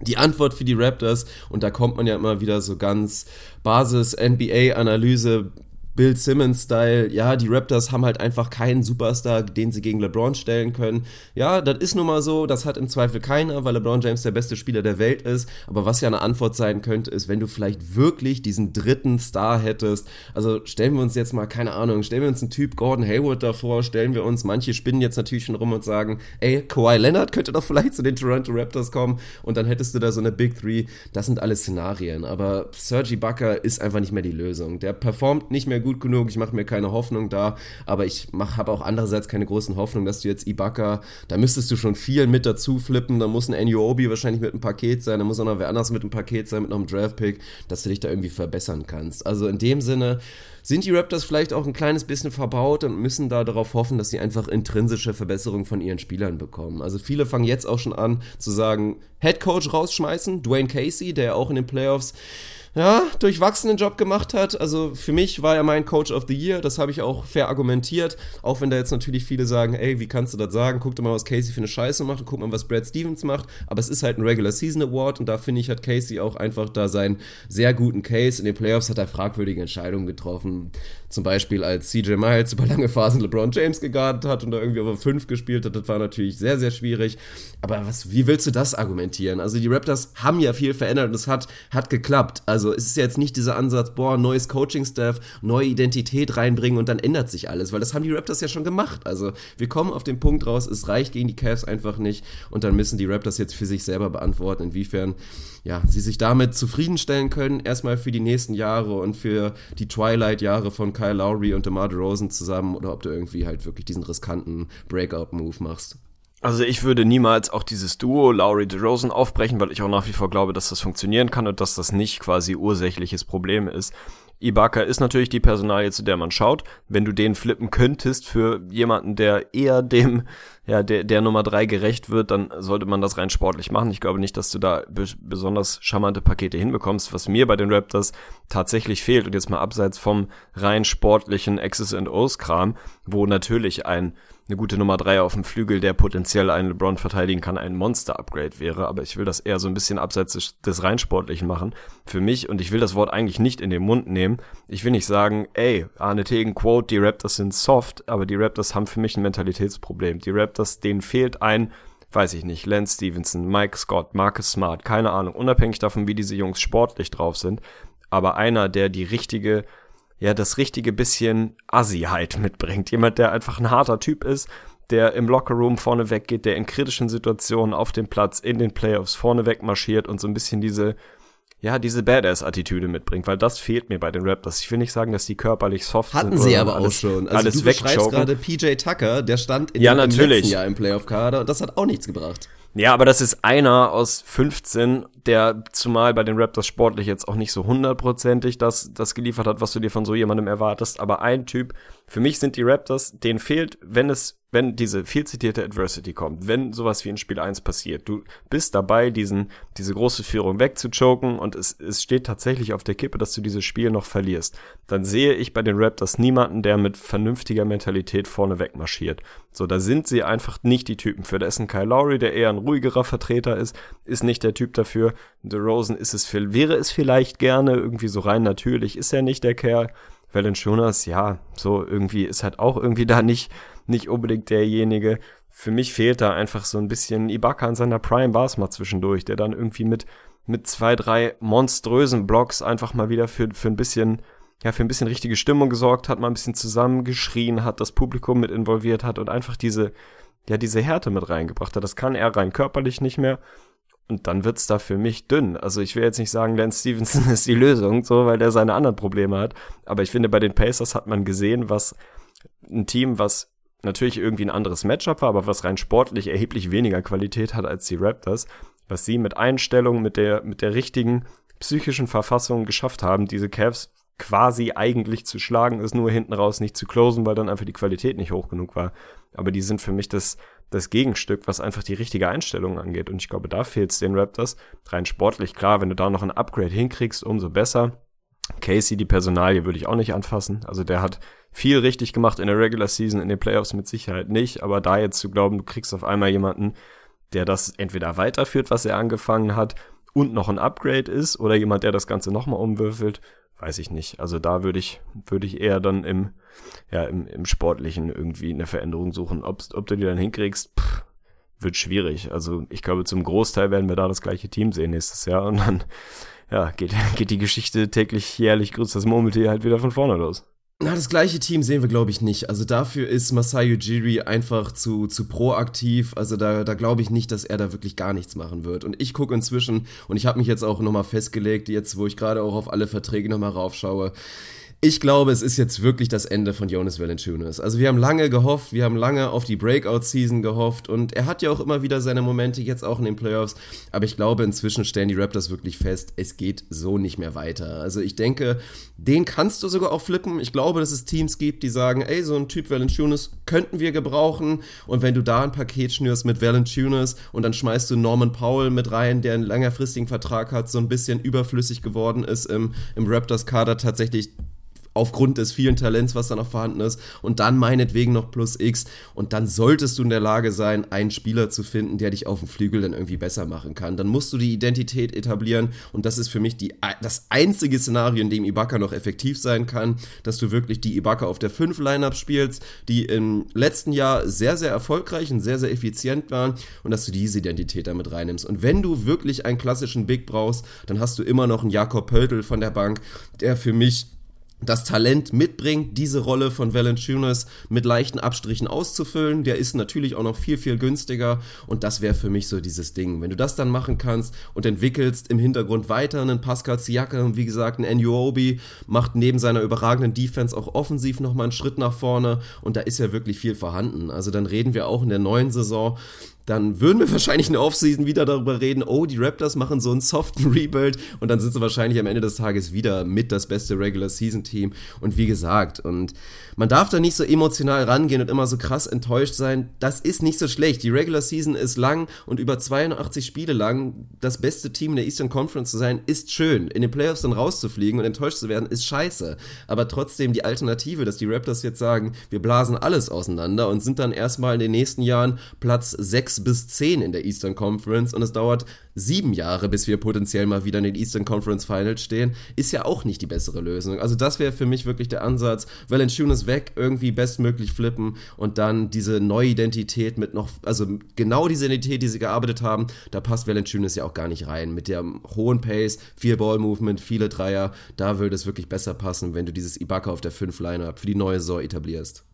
die Antwort für die Raptors, und da kommt man ja immer wieder so ganz Basis-NBA-Analyse Bill Simmons-Style, ja, die Raptors haben halt einfach keinen Superstar, den sie gegen LeBron stellen können. Ja, das ist nun mal so, das hat im Zweifel keiner, weil LeBron James der beste Spieler der Welt ist. Aber was ja eine Antwort sein könnte, ist, wenn du vielleicht wirklich diesen dritten Star hättest. Also stellen wir uns jetzt mal, keine Ahnung, stellen wir uns einen Typ Gordon Hayward davor, stellen wir uns, manche spinnen jetzt natürlich schon rum und sagen, ey, Kawhi Leonard könnte doch vielleicht zu den Toronto Raptors kommen und dann hättest du da so eine Big Three. Das sind alles Szenarien. Aber Sergi Bucker ist einfach nicht mehr die Lösung. Der performt nicht mehr gut genug, ich mache mir keine Hoffnung da, aber ich habe auch andererseits keine großen Hoffnungen, dass du jetzt Ibaka, da müsstest du schon viel mit dazu flippen, da muss ein Obi wahrscheinlich mit einem Paket sein, da muss auch noch wer anders mit einem Paket sein, mit noch einem Draftpick, dass du dich da irgendwie verbessern kannst. Also in dem Sinne sind die Raptors vielleicht auch ein kleines bisschen verbaut und müssen da darauf hoffen, dass sie einfach intrinsische Verbesserungen von ihren Spielern bekommen. Also viele fangen jetzt auch schon an zu sagen, Head Coach rausschmeißen, Dwayne Casey, der auch in den Playoffs ja, durchwachsenen Job gemacht hat. Also für mich war er mein Coach of the Year. Das habe ich auch fair argumentiert. Auch wenn da jetzt natürlich viele sagen, ey, wie kannst du das sagen? Guck dir mal, was Casey für eine Scheiße macht und guck mal, was Brad Stevens macht. Aber es ist halt ein Regular Season Award und da finde ich, hat Casey auch einfach da seinen sehr guten Case. In den Playoffs hat er fragwürdige Entscheidungen getroffen. and Zum Beispiel als CJ Miles über lange Phasen LeBron James gegardet hat und da irgendwie over 5 gespielt hat. Das war natürlich sehr, sehr schwierig. Aber was, wie willst du das argumentieren? Also die Raptors haben ja viel verändert und es hat, hat geklappt. Also also es ist jetzt nicht dieser Ansatz, boah, neues Coaching-Staff, neue Identität reinbringen und dann ändert sich alles, weil das haben die Raptors ja schon gemacht. Also wir kommen auf den Punkt raus, es reicht gegen die Cavs einfach nicht und dann müssen die Raptors jetzt für sich selber beantworten, inwiefern ja, sie sich damit zufriedenstellen können, erstmal für die nächsten Jahre und für die Twilight-Jahre von Kyle Lowry und DeMar DeRozan zusammen oder ob du irgendwie halt wirklich diesen riskanten Breakout-Move machst.
Also ich würde niemals auch dieses Duo Lowry DeRozan aufbrechen, weil ich auch nach wie vor glaube, dass das funktionieren kann und dass das nicht quasi ursächliches Problem ist. Ibaka ist natürlich die Personalie, zu der man schaut. Wenn du den flippen könntest für jemanden, der eher dem, ja, der, der Nummer drei gerecht wird, dann sollte man das rein sportlich machen. Ich glaube nicht, dass du da besonders charmante Pakete hinbekommst, was mir bei den Raptors tatsächlich fehlt. Und jetzt mal abseits vom rein sportlichen X's and O's Kram, wo natürlich ein eine gute Nummer drei auf dem Flügel, der potenziell einen LeBron verteidigen kann, ein Monster-Upgrade wäre. Aber ich will das eher so ein bisschen abseits des, des rein sportlichen machen für mich. Und ich will das Wort eigentlich nicht in den Mund nehmen. Ich will nicht sagen, ey, Arne Tegen, quote, die Raptors sind soft, aber die Raptors haben für mich ein Mentalitätsproblem. Die Raptors, denen fehlt ein, weiß ich nicht, Lance Stevenson, Mike Scott, Marcus Smart, keine Ahnung, unabhängig davon, wie diese Jungs sportlich drauf sind, aber einer, der die richtige, ja, das richtige bisschen Assi-Heit mitbringt. Jemand, der einfach ein harter Typ ist, der im Lockerroom vorne weggeht, der in kritischen Situationen auf dem Platz, in den Playoffs vorne weg marschiert und so ein bisschen diese, ja, diese Badass-Attitüde mitbringt, weil das fehlt mir bei den Raptors. Ich will nicht sagen, dass die körperlich soft
Hatten
sind.
sie
oder
aber
alles,
auch schon. Also
alles
du beschreibst gerade PJ Tucker, der stand in
Ja, natürlich.
letzten Jahr im Playoff-Kader und das hat auch nichts gebracht.
Ja, aber das ist einer aus 15, der zumal bei den Raptors sportlich jetzt auch nicht so hundertprozentig das, das geliefert hat, was du dir von so jemandem erwartest. Aber ein Typ, für mich sind die Raptors, denen fehlt, wenn es, wenn diese viel zitierte Adversity kommt, wenn sowas wie in Spiel 1 passiert, du bist dabei, diesen, diese große Führung wegzuchoken und es, es steht tatsächlich auf der Kippe, dass du dieses Spiel noch verlierst, dann sehe ich bei den Raptors niemanden, der mit vernünftiger Mentalität vorne wegmarschiert. So, da sind sie einfach nicht die Typen für. Da ist ein Kyle Lowry, der eher ein ruhigerer Vertreter ist, ist nicht der Typ dafür. The Rosen ist es, viel- wäre es vielleicht gerne, irgendwie so rein natürlich, ist er nicht der Kerl. Valanciunas, ja, so irgendwie ist halt auch irgendwie da nicht, nicht unbedingt derjenige. Für mich fehlt da einfach so ein bisschen Ibaka in seiner Prime war es mal zwischendurch, der dann irgendwie mit, mit zwei, drei monströsen Blocks einfach mal wieder für, für ein bisschen, ja, für ein bisschen richtige Stimmung gesorgt hat, mal ein bisschen zusammengeschrien hat, das Publikum mit involviert hat und einfach diese, ja, diese Härte mit reingebracht hat. Das kann er rein körperlich nicht mehr. Und dann wird's da für mich dünn. Also ich will jetzt nicht sagen, Lance Stevenson ist die Lösung, so, weil der seine anderen Probleme hat. Aber ich finde, bei den Pacers hat man gesehen, was ein Team, was natürlich irgendwie ein anderes Matchup war, aber was rein sportlich erheblich weniger Qualität hat als die Raptors, was sie mit Einstellung, mit der, mit der richtigen psychischen Verfassung geschafft haben, diese Cavs quasi eigentlich zu schlagen, ist nur hinten raus nicht zu closen, weil dann einfach die Qualität nicht hoch genug war. Aber die sind für mich das, das Gegenstück, was einfach die richtige Einstellung angeht. Und ich glaube, da fehlt es den Raptors. Rein sportlich, klar, wenn du da noch ein Upgrade hinkriegst, umso besser. Casey, die Personalie, würde ich auch nicht anfassen. Also der hat viel richtig gemacht in der Regular Season, in den Playoffs mit Sicherheit nicht. Aber da jetzt zu glauben, du kriegst auf einmal jemanden, der das entweder weiterführt, was er angefangen hat, und noch ein Upgrade ist, oder jemand, der das Ganze nochmal umwürfelt, weiß ich nicht. Also da würde ich, würde ich eher dann im, ja, im, im Sportlichen irgendwie eine Veränderung suchen. Ob's, ob du die dann hinkriegst, pff, wird schwierig. Also ich glaube, zum Großteil werden wir da das gleiche Team sehen nächstes Jahr und dann, ja, geht, geht die Geschichte täglich, jährlich grüßt das Murmeltier halt wieder von vorne los.
Na, das gleiche Team sehen wir, glaube ich, nicht. Also dafür ist Masai Ujiri einfach zu, zu proaktiv. Also da, da glaube ich nicht, dass er da wirklich gar nichts machen wird. Und ich gucke inzwischen, und ich habe mich jetzt auch nochmal festgelegt, jetzt wo ich gerade auch auf alle Verträge nochmal raufschaue, ich glaube, es ist jetzt wirklich das Ende von Jonas Valanciunas. Also wir haben lange gehofft, wir haben lange auf die Breakout-Season gehofft und er hat ja auch immer wieder seine Momente, jetzt auch in den Playoffs. Aber ich glaube, inzwischen stellen die Raptors wirklich fest, es geht so nicht mehr weiter. Also ich denke, den kannst du sogar auch flippen. Ich glaube, dass es Teams gibt, die sagen, ey, so ein Typ Valanciunas könnten wir gebrauchen. Und wenn du da ein Paket schnürst mit Valanciunas und dann schmeißt du Norman Powell mit rein, der einen längerfristigen Vertrag hat, so ein bisschen überflüssig geworden ist im, im Raptors-Kader tatsächlich aufgrund des vielen Talents, was da noch vorhanden ist, und dann meinetwegen noch plus X. Und dann solltest du in der Lage sein, einen Spieler zu finden, der dich auf dem Flügel dann irgendwie besser machen kann. Dann musst du die Identität etablieren. Und das ist für mich die, das einzige Szenario, in dem Ibaka noch effektiv sein kann, dass du wirklich die Ibaka auf der 5 Lineup spielst, die im letzten Jahr sehr, sehr erfolgreich und sehr, sehr effizient waren und dass du diese Identität damit reinnimmst. Und wenn du wirklich einen klassischen Big brauchst, dann hast du immer noch einen Jakob Pöltl von der Bank, der für mich das Talent mitbringt, diese Rolle von Valanciunas mit leichten Abstrichen auszufüllen. Der ist natürlich auch noch viel, viel günstiger und das wäre für mich so dieses Ding. Wenn du das dann machen kannst und entwickelst im Hintergrund weiter einen Pascal Siakam, wie gesagt, ein Anuobi, macht neben seiner überragenden Defense auch offensiv nochmal einen Schritt nach vorne und da ist ja wirklich viel vorhanden. Also dann reden wir auch in der neuen Saison dann würden wir wahrscheinlich in der Offseason wieder darüber reden, oh, die Raptors machen so einen soften Rebuild und dann sind sie wahrscheinlich am Ende des Tages wieder mit das beste Regular Season Team und wie gesagt, und man darf da nicht so emotional rangehen und immer so krass enttäuscht sein. Das ist nicht so schlecht. Die Regular Season ist lang und über 82 Spiele lang das beste Team in der Eastern Conference zu sein, ist schön. In den Playoffs dann rauszufliegen und enttäuscht zu werden, ist scheiße. Aber trotzdem die Alternative, dass die Raptors jetzt sagen, wir blasen alles auseinander und sind dann erstmal in den nächsten Jahren Platz 6 6 bis 10 in der Eastern Conference und es dauert sieben Jahre, bis wir potenziell mal wieder in den Eastern Conference Finals stehen, ist ja auch nicht die bessere Lösung. Also das wäre für mich wirklich der Ansatz. Valanciunas weg, irgendwie bestmöglich flippen und dann diese neue Identität mit noch, also genau diese Identität, die sie gearbeitet haben, da passt Valanciunas ja auch gar nicht rein. Mit der hohen Pace, viel Ball-Movement, viele Dreier, da würde es wirklich besser passen, wenn du dieses Ibaka auf der 5-Line-Up für die neue Saison etablierst.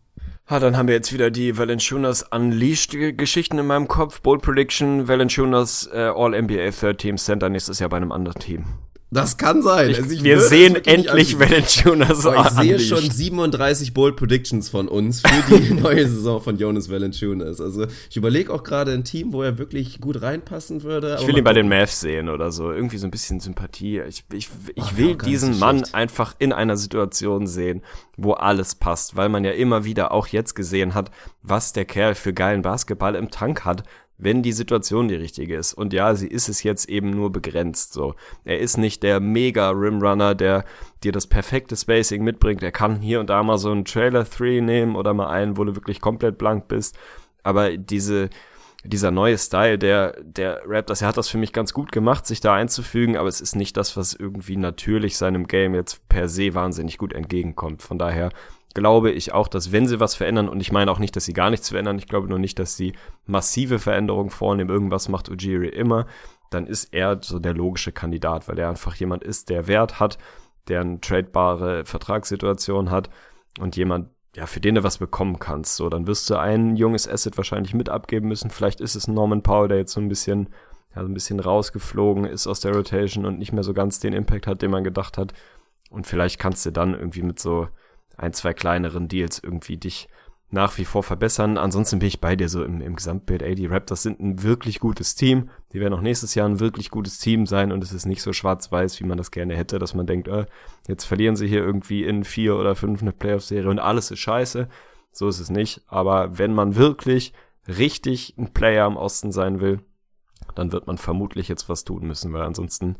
Ah, dann haben wir jetzt wieder die Valanciunas Unleashed Geschichten in meinem Kopf. Bold Prediction, Valanciunas äh, All-NBA Third Team Center nächstes Jahr bei einem anderen Team.
Das kann sein.
Ich, also wir sehen endlich Valanciunas
oh, Ich sehe schon 37 Bold Predictions von uns für die neue Saison von Jonas Valanciunas. Also ich überlege auch gerade ein Team, wo er wirklich gut reinpassen würde.
Ich will ihn bei den Mavs sehen oder so. Irgendwie so ein bisschen Sympathie. Ich, ich, ich Ach, will diesen so Mann einfach in einer Situation sehen, wo alles passt. Weil man ja immer wieder auch jetzt gesehen hat, was der Kerl für geilen Basketball im Tank hat wenn die Situation die richtige ist. Und ja, sie ist es jetzt eben nur begrenzt so. Er ist nicht der mega Rimrunner, der dir das perfekte Spacing mitbringt. Er kann hier und da mal so einen Trailer 3 nehmen oder mal einen, wo du wirklich komplett blank bist. Aber diese, dieser neue Style der, der Raptors, er hat das für mich ganz gut gemacht, sich da einzufügen, aber es ist nicht das, was irgendwie natürlich seinem Game jetzt per se wahnsinnig gut entgegenkommt. Von daher glaube ich auch, dass wenn sie was verändern, und ich meine auch nicht, dass sie gar nichts verändern, ich glaube nur nicht, dass sie massive Veränderungen vornehmen, irgendwas macht Ujiri immer, dann ist er so der logische Kandidat, weil er einfach jemand ist, der Wert hat, der eine tradebare Vertragssituation hat und jemand, ja, für den du was bekommen kannst. So, dann wirst du ein junges Asset wahrscheinlich mit abgeben müssen. Vielleicht ist es Norman Powell, der jetzt so ein bisschen, ja, so ein bisschen rausgeflogen ist aus der Rotation und nicht mehr so ganz den Impact hat, den man gedacht hat. Und vielleicht kannst du dann irgendwie mit so ein, zwei kleineren Deals irgendwie dich nach wie vor verbessern. Ansonsten bin ich bei dir so im, im Gesamtbild. Ey, die Raptors sind ein wirklich gutes Team. Die werden auch nächstes Jahr ein wirklich gutes Team sein und es ist nicht so schwarz-weiß, wie man das gerne hätte, dass man denkt, äh, jetzt verlieren sie hier irgendwie in vier oder fünf eine Playoff-Serie und alles ist scheiße. So ist es nicht. Aber wenn man wirklich richtig ein Player im Osten sein will, dann wird man vermutlich jetzt was tun müssen, weil ansonsten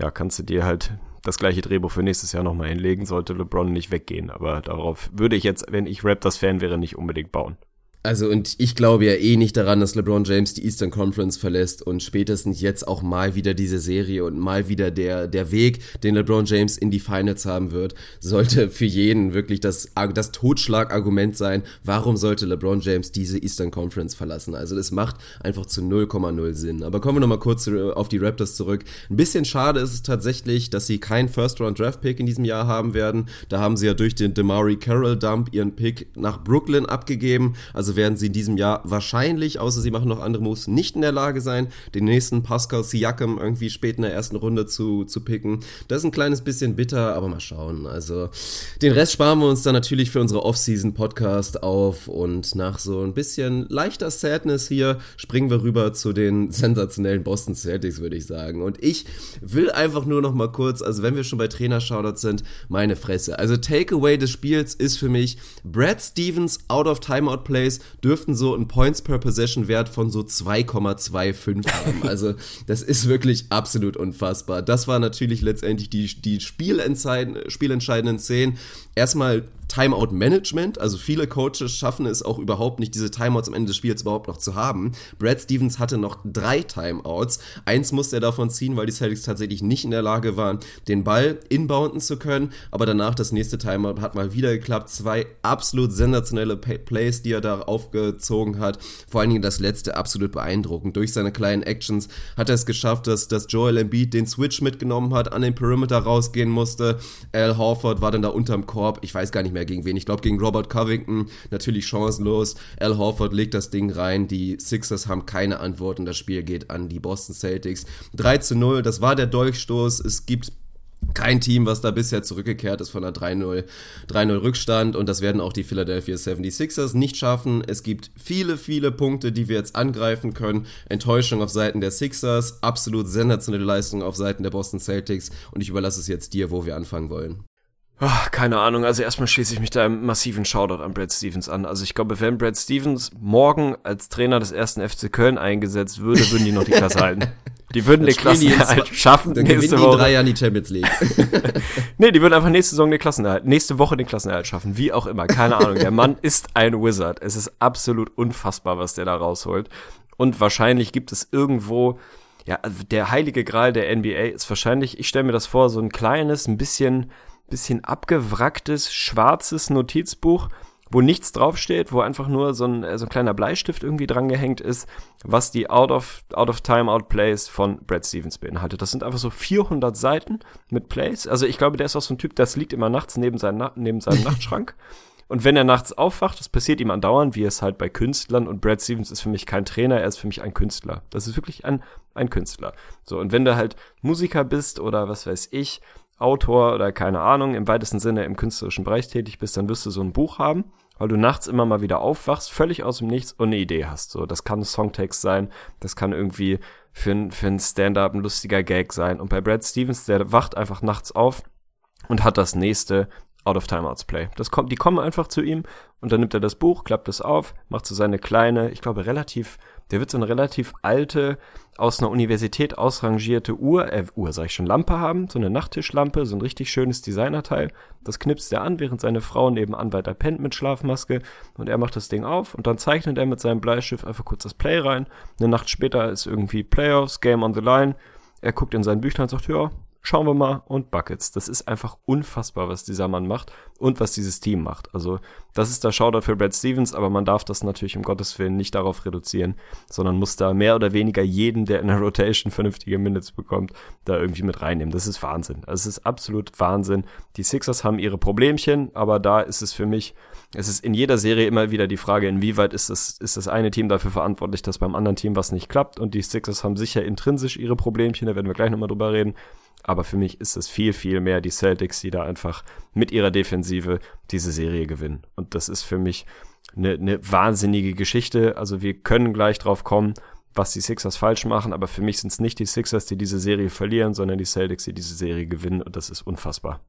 ja, kannst du dir halt das gleiche Drehbuch für nächstes Jahr nochmal hinlegen, sollte LeBron nicht weggehen. Aber darauf würde ich jetzt, wenn ich Raptors-Fan wäre, nicht unbedingt bauen.
Also und ich glaube ja eh nicht daran, dass LeBron James die Eastern Conference verlässt und spätestens jetzt auch mal wieder diese Serie und mal wieder der, der Weg, den LeBron James in die Finals haben wird, sollte für jeden wirklich das, das Totschlagargument sein, warum sollte LeBron James diese Eastern Conference verlassen. Also das macht einfach zu 0,0 Sinn. Aber kommen wir nochmal kurz auf die Raptors zurück. Ein bisschen schade ist es tatsächlich, dass sie keinen First-Round-Draft-Pick in diesem Jahr haben werden. Da haben sie ja durch den Demari Carroll-Dump ihren Pick nach Brooklyn abgegeben. Also also werden sie in diesem Jahr wahrscheinlich, außer sie machen noch andere Moves, nicht in der Lage sein, den nächsten Pascal Siakam irgendwie spät in der ersten Runde zu, zu picken. Das ist ein kleines bisschen bitter, aber mal schauen. Also den Rest sparen wir uns dann natürlich für unsere Off-Season-Podcast auf und nach so ein bisschen leichter Sadness hier springen wir rüber zu den sensationellen Boston Celtics, würde ich sagen. Und ich will einfach nur noch mal kurz, also wenn wir schon bei Trainer-Shoutouts sind, meine Fresse. Also Takeaway des Spiels ist für mich Brad Stevens out of Timeout Plays dürften so einen Points per Possession Wert von so 2,25 haben. Also das ist wirklich absolut unfassbar. Das war natürlich letztendlich die, die spielentscheidenden Szenen. Erstmal Timeout Management. Also viele Coaches schaffen es auch überhaupt nicht, diese Timeouts am Ende des Spiels überhaupt noch zu haben. Brad Stevens hatte noch drei Timeouts. Eins musste er davon ziehen, weil die Celtics tatsächlich nicht in der Lage waren, den Ball inbounden zu können. Aber danach das nächste Timeout hat mal wieder geklappt. Zwei absolut sensationelle Plays, die er da aufgezogen hat. Vor allen Dingen das letzte absolut beeindruckend. Durch seine kleinen Actions hat er es geschafft, dass, dass Joel Embiid den Switch mitgenommen hat, an den Perimeter rausgehen musste. Al Horford war dann da unterm Korb. Ich weiß gar nicht mehr, mehr gegen wen. Ich glaube, gegen Robert Covington natürlich chancenlos. Al Horford legt das Ding rein. Die Sixers haben keine Antwort und das Spiel geht an die Boston Celtics. 3 zu 0, das war der Dolchstoß. Es gibt kein Team, was da bisher zurückgekehrt ist von einer 3-0 Rückstand und das werden auch die Philadelphia 76ers nicht schaffen. Es gibt viele, viele Punkte, die wir jetzt angreifen können. Enttäuschung auf Seiten der Sixers, absolut sensationelle Leistung auf Seiten der Boston Celtics und ich überlasse es jetzt dir, wo wir anfangen wollen.
Ach, keine Ahnung. Also erstmal schließe ich mich da einem massiven Shoutout an Brad Stevens an. Also ich glaube, wenn Brad Stevens morgen als Trainer des ersten FC Köln eingesetzt würde, würden die noch die Klasse halten. Die würden die Klassenerhalt schaffen.
Dann nächste die Woche. drei Jahre die Champions League.
nee, die würden einfach nächste Saison den Klassenerhalt, nächste Woche den Klassenerhalt schaffen. Wie auch immer. Keine Ahnung. Der Mann ist ein Wizard. Es ist absolut unfassbar, was der da rausholt. Und wahrscheinlich gibt es irgendwo, ja, also der heilige Gral der NBA ist wahrscheinlich, ich stelle mir das vor, so ein kleines, ein bisschen, bisschen abgewracktes, schwarzes Notizbuch, wo nichts draufsteht, wo einfach nur so ein, so ein kleiner Bleistift irgendwie dran gehängt ist, was die Out of, Out of Timeout Plays von Brad Stevens beinhaltet. Das sind einfach so 400 Seiten mit Plays. Also ich glaube, der ist auch so ein Typ, das liegt immer nachts neben, seinen, neben seinem Nachtschrank. Und wenn er nachts aufwacht, das passiert ihm andauernd, wie es halt bei Künstlern, und Brad Stevens ist für mich kein Trainer, er ist für mich ein Künstler. Das ist wirklich ein, ein Künstler. So, und wenn du halt Musiker bist oder was weiß ich, Autor oder keine Ahnung, im weitesten Sinne im künstlerischen Bereich tätig bist, dann wirst du so ein Buch haben, weil du nachts immer mal wieder aufwachst, völlig aus dem Nichts und eine Idee hast. So, das kann ein Songtext sein, das kann irgendwie für ein, für ein Stand-up ein lustiger Gag sein. Und bei Brad Stevens, der wacht einfach nachts auf und hat das nächste Out of Timeouts Play. Das kommt, die kommen einfach zu ihm und dann nimmt er das Buch, klappt es auf, macht so seine kleine, ich glaube relativ der wird so eine relativ alte, aus einer Universität ausrangierte Uhr, äh, Uhr sag ich schon, Lampe haben, so eine Nachttischlampe, so ein richtig schönes Designerteil. Das knipst er an, während seine Frau nebenan weiter pennt mit Schlafmaske und er macht das Ding auf und dann zeichnet er mit seinem Bleistift einfach kurz das Play rein. Eine Nacht später ist irgendwie Playoffs, Game on the Line. Er guckt in sein Büchlein und sagt, ja, schauen wir mal und Buckets. Das ist einfach unfassbar, was dieser Mann macht und was dieses Team macht. Also das ist der Shoutout für Brad Stevens, aber man darf das natürlich um Gottes Willen nicht darauf reduzieren, sondern muss da mehr oder weniger jeden, der in der Rotation vernünftige Minutes bekommt, da irgendwie mit reinnehmen. Das ist Wahnsinn. Also es ist absolut Wahnsinn. Die Sixers haben ihre Problemchen, aber da ist es für mich, es ist in jeder Serie immer wieder die Frage, inwieweit ist das, ist das eine Team dafür verantwortlich, dass beim anderen Team was nicht klappt und die Sixers haben sicher intrinsisch ihre Problemchen, da werden wir gleich nochmal drüber reden. Aber für mich ist es viel, viel mehr die Celtics, die da einfach mit ihrer Defensive diese Serie gewinnen. Und das ist für mich eine, eine wahnsinnige Geschichte. Also wir können gleich drauf kommen, was die Sixers falsch machen, aber für mich sind es nicht die Sixers, die diese Serie verlieren, sondern die Celtics, die diese Serie gewinnen. Und das ist unfassbar.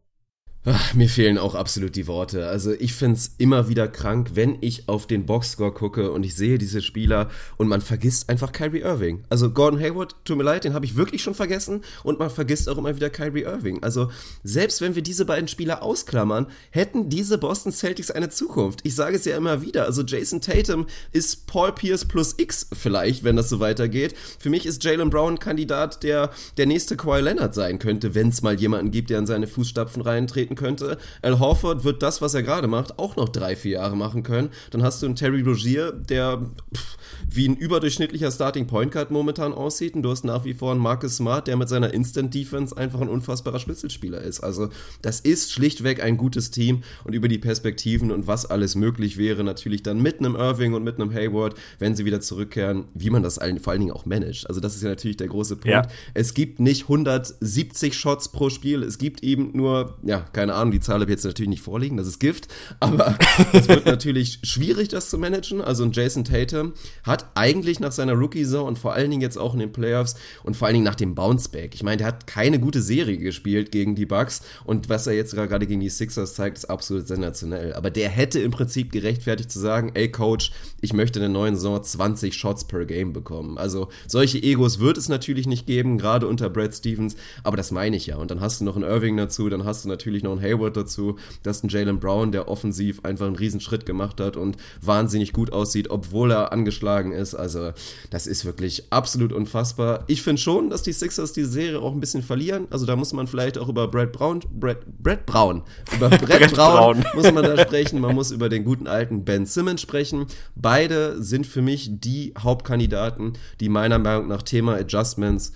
Ach, mir fehlen auch absolut die Worte. Also ich find's immer wieder krank, wenn ich auf den Boxscore gucke und ich sehe diese Spieler und man vergisst einfach Kyrie Irving. Also Gordon Hayward, tut mir leid, den habe ich wirklich schon vergessen und man vergisst auch immer wieder Kyrie Irving. Also selbst wenn wir diese beiden Spieler ausklammern, hätten diese Boston Celtics eine Zukunft. Ich sage es ja immer wieder. Also Jason Tatum ist Paul Pierce plus X vielleicht, wenn das so weitergeht. Für mich ist Jalen Brown Kandidat, der der nächste Kawhi Leonard sein könnte, wenn es mal jemanden gibt, der in seine Fußstapfen reintreten treten könnte. Al Horford wird das, was er gerade macht, auch noch drei, vier Jahre machen können. Dann hast du einen Terry Rogier, der pff, wie ein überdurchschnittlicher Starting Point Guard momentan aussieht. Und du hast nach wie vor einen Marcus Smart, der mit seiner Instant Defense einfach ein unfassbarer Schlüsselspieler ist. Also das ist schlichtweg ein gutes Team und über die Perspektiven und was alles möglich wäre, natürlich dann mit einem Irving und mit einem Hayward, wenn sie wieder zurückkehren, wie man das vor allen Dingen auch managt. Also das ist ja natürlich der große Punkt. Ja. Es gibt nicht 170 Shots pro Spiel, es gibt eben nur, ja, keine Ahnung, die Zahl habe ich jetzt natürlich nicht vorliegen, das ist Gift, aber es wird natürlich schwierig, das zu managen. Also ein Jason Tatum hat eigentlich nach seiner Rookie-Saison und vor allen Dingen jetzt auch in den Playoffs und vor allen Dingen nach dem Bounceback. Ich meine, der hat keine gute Serie gespielt gegen die Bucks und was er jetzt gerade gegen die Sixers zeigt, ist absolut sensationell. Aber der hätte im Prinzip gerechtfertigt zu sagen, ey Coach, ich möchte in der neuen Saison 20 Shots per Game bekommen. Also solche Egos wird es natürlich nicht geben, gerade unter Brad Stevens, aber das meine ich ja. Und dann hast du noch einen Irving dazu, dann hast du natürlich noch einen Hayward dazu, das ist ein Jalen Brown, der offensiv einfach einen Riesenschritt gemacht hat und wahnsinnig gut aussieht, obwohl er angeschlagen ist. Also das ist wirklich absolut unfassbar. Ich finde schon, dass die Sixers die Serie auch ein bisschen verlieren. Also da muss man vielleicht auch über Brad Brown, Brad, Brad Brown, über Brad, Brad Brown, Brown muss man da sprechen. Man muss über den guten alten Ben Simmons sprechen. Beide sind für mich die Hauptkandidaten, die meiner Meinung nach Thema Adjustments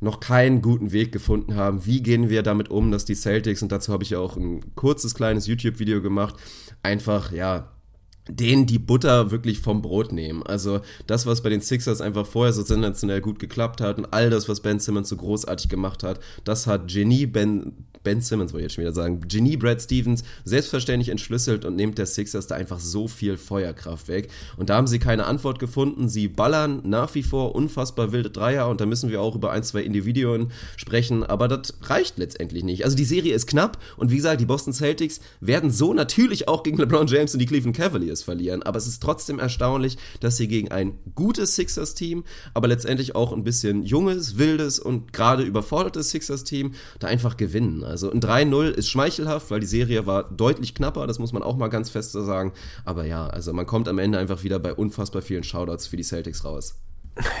noch keinen guten Weg gefunden haben. Wie gehen wir damit um, dass die Celtics, und dazu habe ich auch ein kurzes kleines YouTube-Video gemacht, einfach, ja, denen die Butter wirklich vom Brot nehmen. Also das, was bei den Sixers einfach vorher so sensationell gut geklappt hat und all das, was Ben Simmons so großartig gemacht hat, das hat Genie Ben Ben Simmons, wollte ich jetzt schon wieder sagen, Genie Brad Stevens selbstverständlich entschlüsselt und nimmt der Sixers da einfach so viel Feuerkraft weg. Und da haben sie keine Antwort gefunden. Sie ballern nach wie vor unfassbar wilde Dreier und da müssen wir auch über ein, zwei Individuen sprechen, aber das reicht letztendlich nicht. Also die Serie ist knapp und wie gesagt, die Boston Celtics werden so natürlich auch gegen LeBron James und die Cleveland Cavaliers verlieren, aber es ist trotzdem erstaunlich, dass sie gegen ein gutes Sixers-Team, aber letztendlich auch ein bisschen junges, wildes und gerade überfordertes Sixers-Team da einfach gewinnen. Also ein 3-0 ist schmeichelhaft, weil die Serie war deutlich knapper, das muss man auch mal ganz fest sagen. Aber ja, also man kommt am Ende einfach wieder bei unfassbar vielen Shoutouts für die Celtics raus.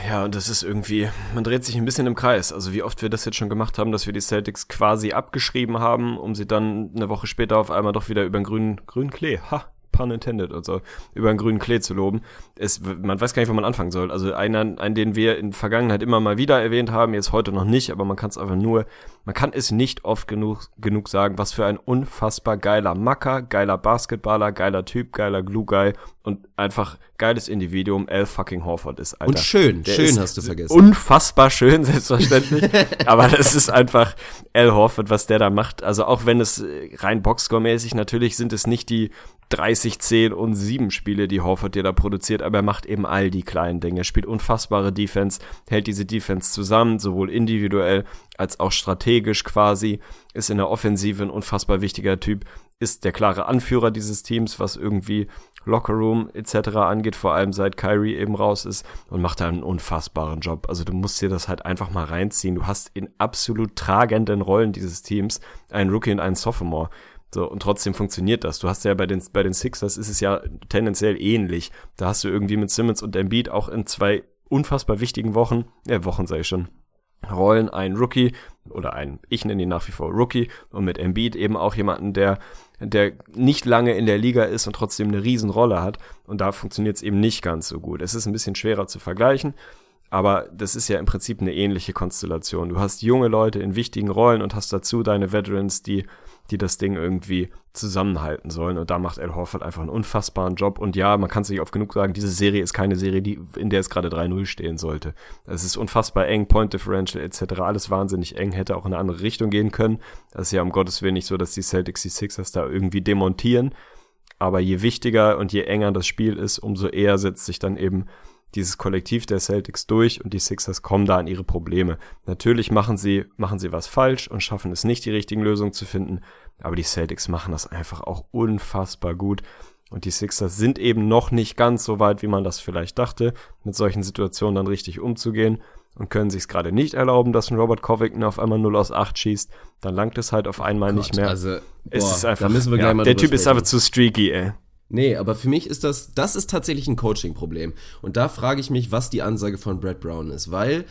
Ja, und das ist irgendwie, man dreht sich ein bisschen im Kreis. Also wie oft wir das jetzt schon gemacht haben, dass wir die Celtics quasi abgeschrieben haben, um sie dann eine Woche später auf einmal doch wieder über den grünen, grünen Klee, ha, pun intended, also über einen grünen Klee zu loben. Es, man weiß gar nicht, wo man anfangen soll. Also einer, einen, den wir in Vergangenheit immer mal wieder erwähnt haben, jetzt heute noch nicht, aber man kann es einfach nur, man kann es nicht oft genug, genug sagen, was für ein unfassbar geiler Macker, geiler Basketballer, geiler Typ, geiler Glue-Guy und einfach geiles Individuum L fucking Horford ist,
Alter. Und schön,
Der
schön hast du vergessen.
Unfassbar schön, selbstverständlich. aber das ist einfach L Horford, was der da macht. Also auch wenn es rein Boxscore-mäßig natürlich sind es nicht die 30, 10 und 7 Spiele, die Horford dir da produziert, aber er macht eben all die kleinen Dinge. Er spielt unfassbare Defense, hält diese Defense zusammen, sowohl individuell als auch strategisch quasi, ist in der Offensive ein unfassbar wichtiger Typ, ist der klare Anführer dieses Teams, was irgendwie Lockerroom etc. angeht, vor allem seit Kyrie eben raus ist und macht da einen unfassbaren Job. Also du musst dir das halt einfach mal reinziehen. Du hast in absolut tragenden Rollen dieses Teams einen Rookie und einen Sophomore. So, und trotzdem funktioniert das. Du hast ja bei den, bei den Sixers ist es ja tendenziell ähnlich. Da hast du irgendwie mit Simmons und Embiid auch in zwei unfassbar wichtigen Wochen, ja, Wochen sei ich schon, Rollen einen Rookie oder einen, ich nenne ihn nach wie vor Rookie und mit Embiid eben auch jemanden, der, der nicht lange in der Liga ist und trotzdem eine Riesenrolle hat. Und da funktioniert es eben nicht ganz so gut. Es ist ein bisschen schwerer zu vergleichen. Aber das ist ja im Prinzip eine ähnliche Konstellation. Du hast junge Leute in wichtigen Rollen und hast dazu deine Veterans, die die das Ding irgendwie zusammenhalten sollen. Und da macht Al Horford einfach einen unfassbaren Job. Und ja, man kann es nicht oft genug sagen, diese Serie ist keine Serie, die, in der es gerade 3-0 stehen sollte. Es ist unfassbar eng, Point Differential etc. Alles wahnsinnig eng, hätte auch in eine andere Richtung gehen können. Das ist ja um Gottes Willen nicht so, dass die Celtics die Sixers da irgendwie demontieren. Aber je wichtiger und je enger das Spiel ist, umso eher setzt sich dann eben dieses Kollektiv der Celtics durch und die Sixers kommen da an ihre Probleme. Natürlich machen sie, machen sie was falsch und schaffen es nicht, die richtigen Lösungen zu finden, aber die Celtics machen das einfach auch unfassbar gut. Und die Sixers sind eben noch nicht ganz so weit, wie man das vielleicht dachte, mit solchen Situationen dann richtig umzugehen und können sich es gerade nicht erlauben, dass ein Robert Covington auf einmal 0 aus 8 schießt. Dann langt es halt auf einmal
Gott,
nicht mehr.
Also, boah,
es ist einfach,
da müssen wir gleich
ja,
mal
der Typ
sprechen.
ist einfach zu streaky, ey.
Nee, aber für mich ist das, das ist tatsächlich ein Coaching-Problem. Und da frage ich mich, was die Ansage von Brad Brown ist, weil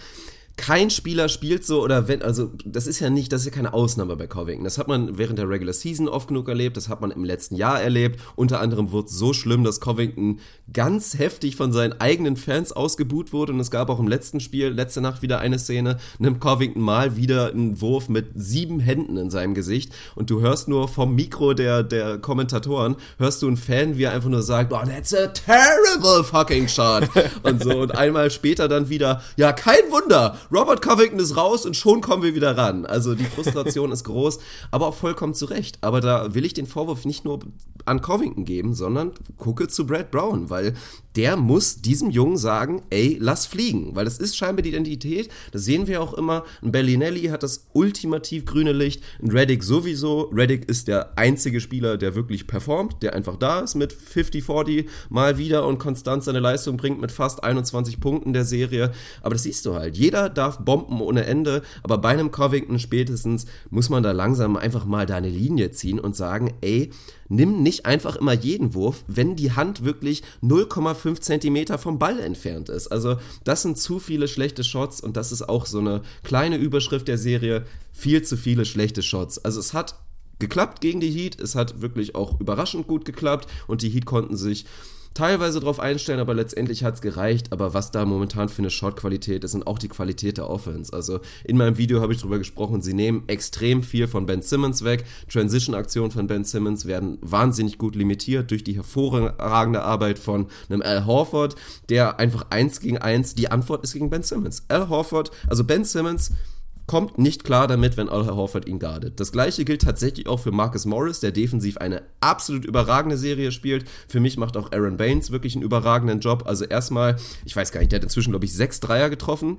kein Spieler spielt so oder wenn, also das ist ja nicht, das ist ja keine Ausnahme bei Covington. Das hat man während der Regular Season oft genug erlebt, das hat man im letzten Jahr erlebt. Unter anderem wurde es so schlimm, dass Covington ganz heftig von seinen eigenen Fans ausgebuht wurde und es gab auch im letzten Spiel, letzte Nacht wieder eine Szene, nimmt Covington mal wieder einen Wurf mit sieben Händen in seinem Gesicht und du hörst nur vom Mikro der, der Kommentatoren, hörst du einen Fan, wie er einfach nur sagt, oh, that's a terrible fucking shot und so und einmal später dann wieder, ja, kein Wunder, Robert Covington ist raus und schon kommen wir wieder ran. Also die Frustration ist groß, aber auch vollkommen zu Recht. Aber da will ich den Vorwurf nicht nur an Covington geben, sondern gucke zu Brad Brown, weil der muss diesem Jungen sagen, ey, lass fliegen, weil das ist scheinbar die Identität, das sehen wir auch immer. Ein Bellinelli hat das ultimativ grüne Licht, ein Reddick sowieso. Reddick ist der einzige Spieler, der wirklich performt, der einfach da ist mit 50-40 mal wieder und konstant seine Leistung bringt mit fast 21 Punkten der Serie. Aber das siehst du halt. Jeder darf bomben ohne Ende, aber bei einem Covington spätestens muss man da langsam einfach mal deine Linie ziehen und sagen, ey, nimm nicht einfach immer jeden Wurf, wenn die Hand wirklich 0,5 Zentimeter vom Ball entfernt ist. Also das sind zu viele schlechte Shots und das ist auch so eine kleine Überschrift der Serie, viel zu viele schlechte Shots. Also es hat geklappt gegen die Heat, es hat wirklich auch überraschend gut geklappt und die Heat konnten sich teilweise drauf einstellen, aber letztendlich hat es gereicht. Aber was da momentan für eine Shot-Qualität ist und auch die Qualität der Offense. Also in meinem Video habe ich darüber gesprochen, sie nehmen extrem viel von Ben Simmons weg. Transition-Aktionen von Ben Simmons werden wahnsinnig gut limitiert durch die hervorragende Arbeit von einem Al Horford, der einfach eins gegen eins, die Antwort ist gegen Ben Simmons. Al Horford, also Ben Simmons kommt nicht klar damit, wenn Al Horford ihn guardet. Das gleiche gilt tatsächlich auch für Marcus Morris, der defensiv eine absolut überragende Serie spielt. Für mich macht auch Aaron Baines wirklich einen überragenden Job. Also erstmal, ich weiß gar nicht, der hat inzwischen, glaube ich, sechs Dreier getroffen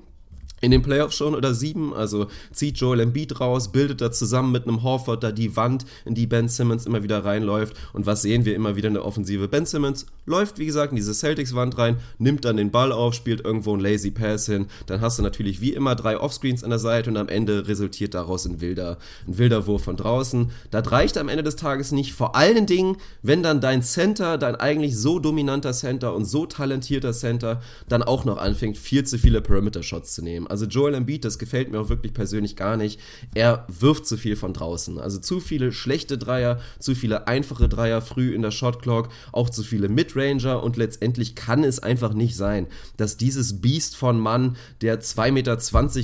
in den Playoffs schon oder sieben. Also zieht Joel Embiid raus, bildet da zusammen mit einem Horford da die Wand, in die Ben Simmons immer wieder reinläuft. Und was sehen wir immer wieder in der Offensive? Ben Simmons läuft, wie gesagt, in diese Celtics-Wand rein, nimmt dann den Ball auf, spielt irgendwo einen Lazy Pass hin. Dann hast du natürlich wie immer drei Offscreens an der Seite und am Ende resultiert daraus ein wilder, ein wilder Wurf von draußen. Das reicht am Ende des Tages nicht. Vor allen Dingen, wenn dann dein Center, dein eigentlich so dominanter Center und so talentierter Center, dann auch noch anfängt, viel zu viele Perimeter-Shots zu nehmen. Also Joel Embiid, das gefällt mir auch wirklich persönlich gar nicht. Er wirft zu viel von draußen. Also zu viele schlechte Dreier, zu viele einfache Dreier früh in der Shotclock, auch zu viele Midranger und letztendlich kann es einfach nicht sein, dass dieses Biest von Mann, der 2,20 Meter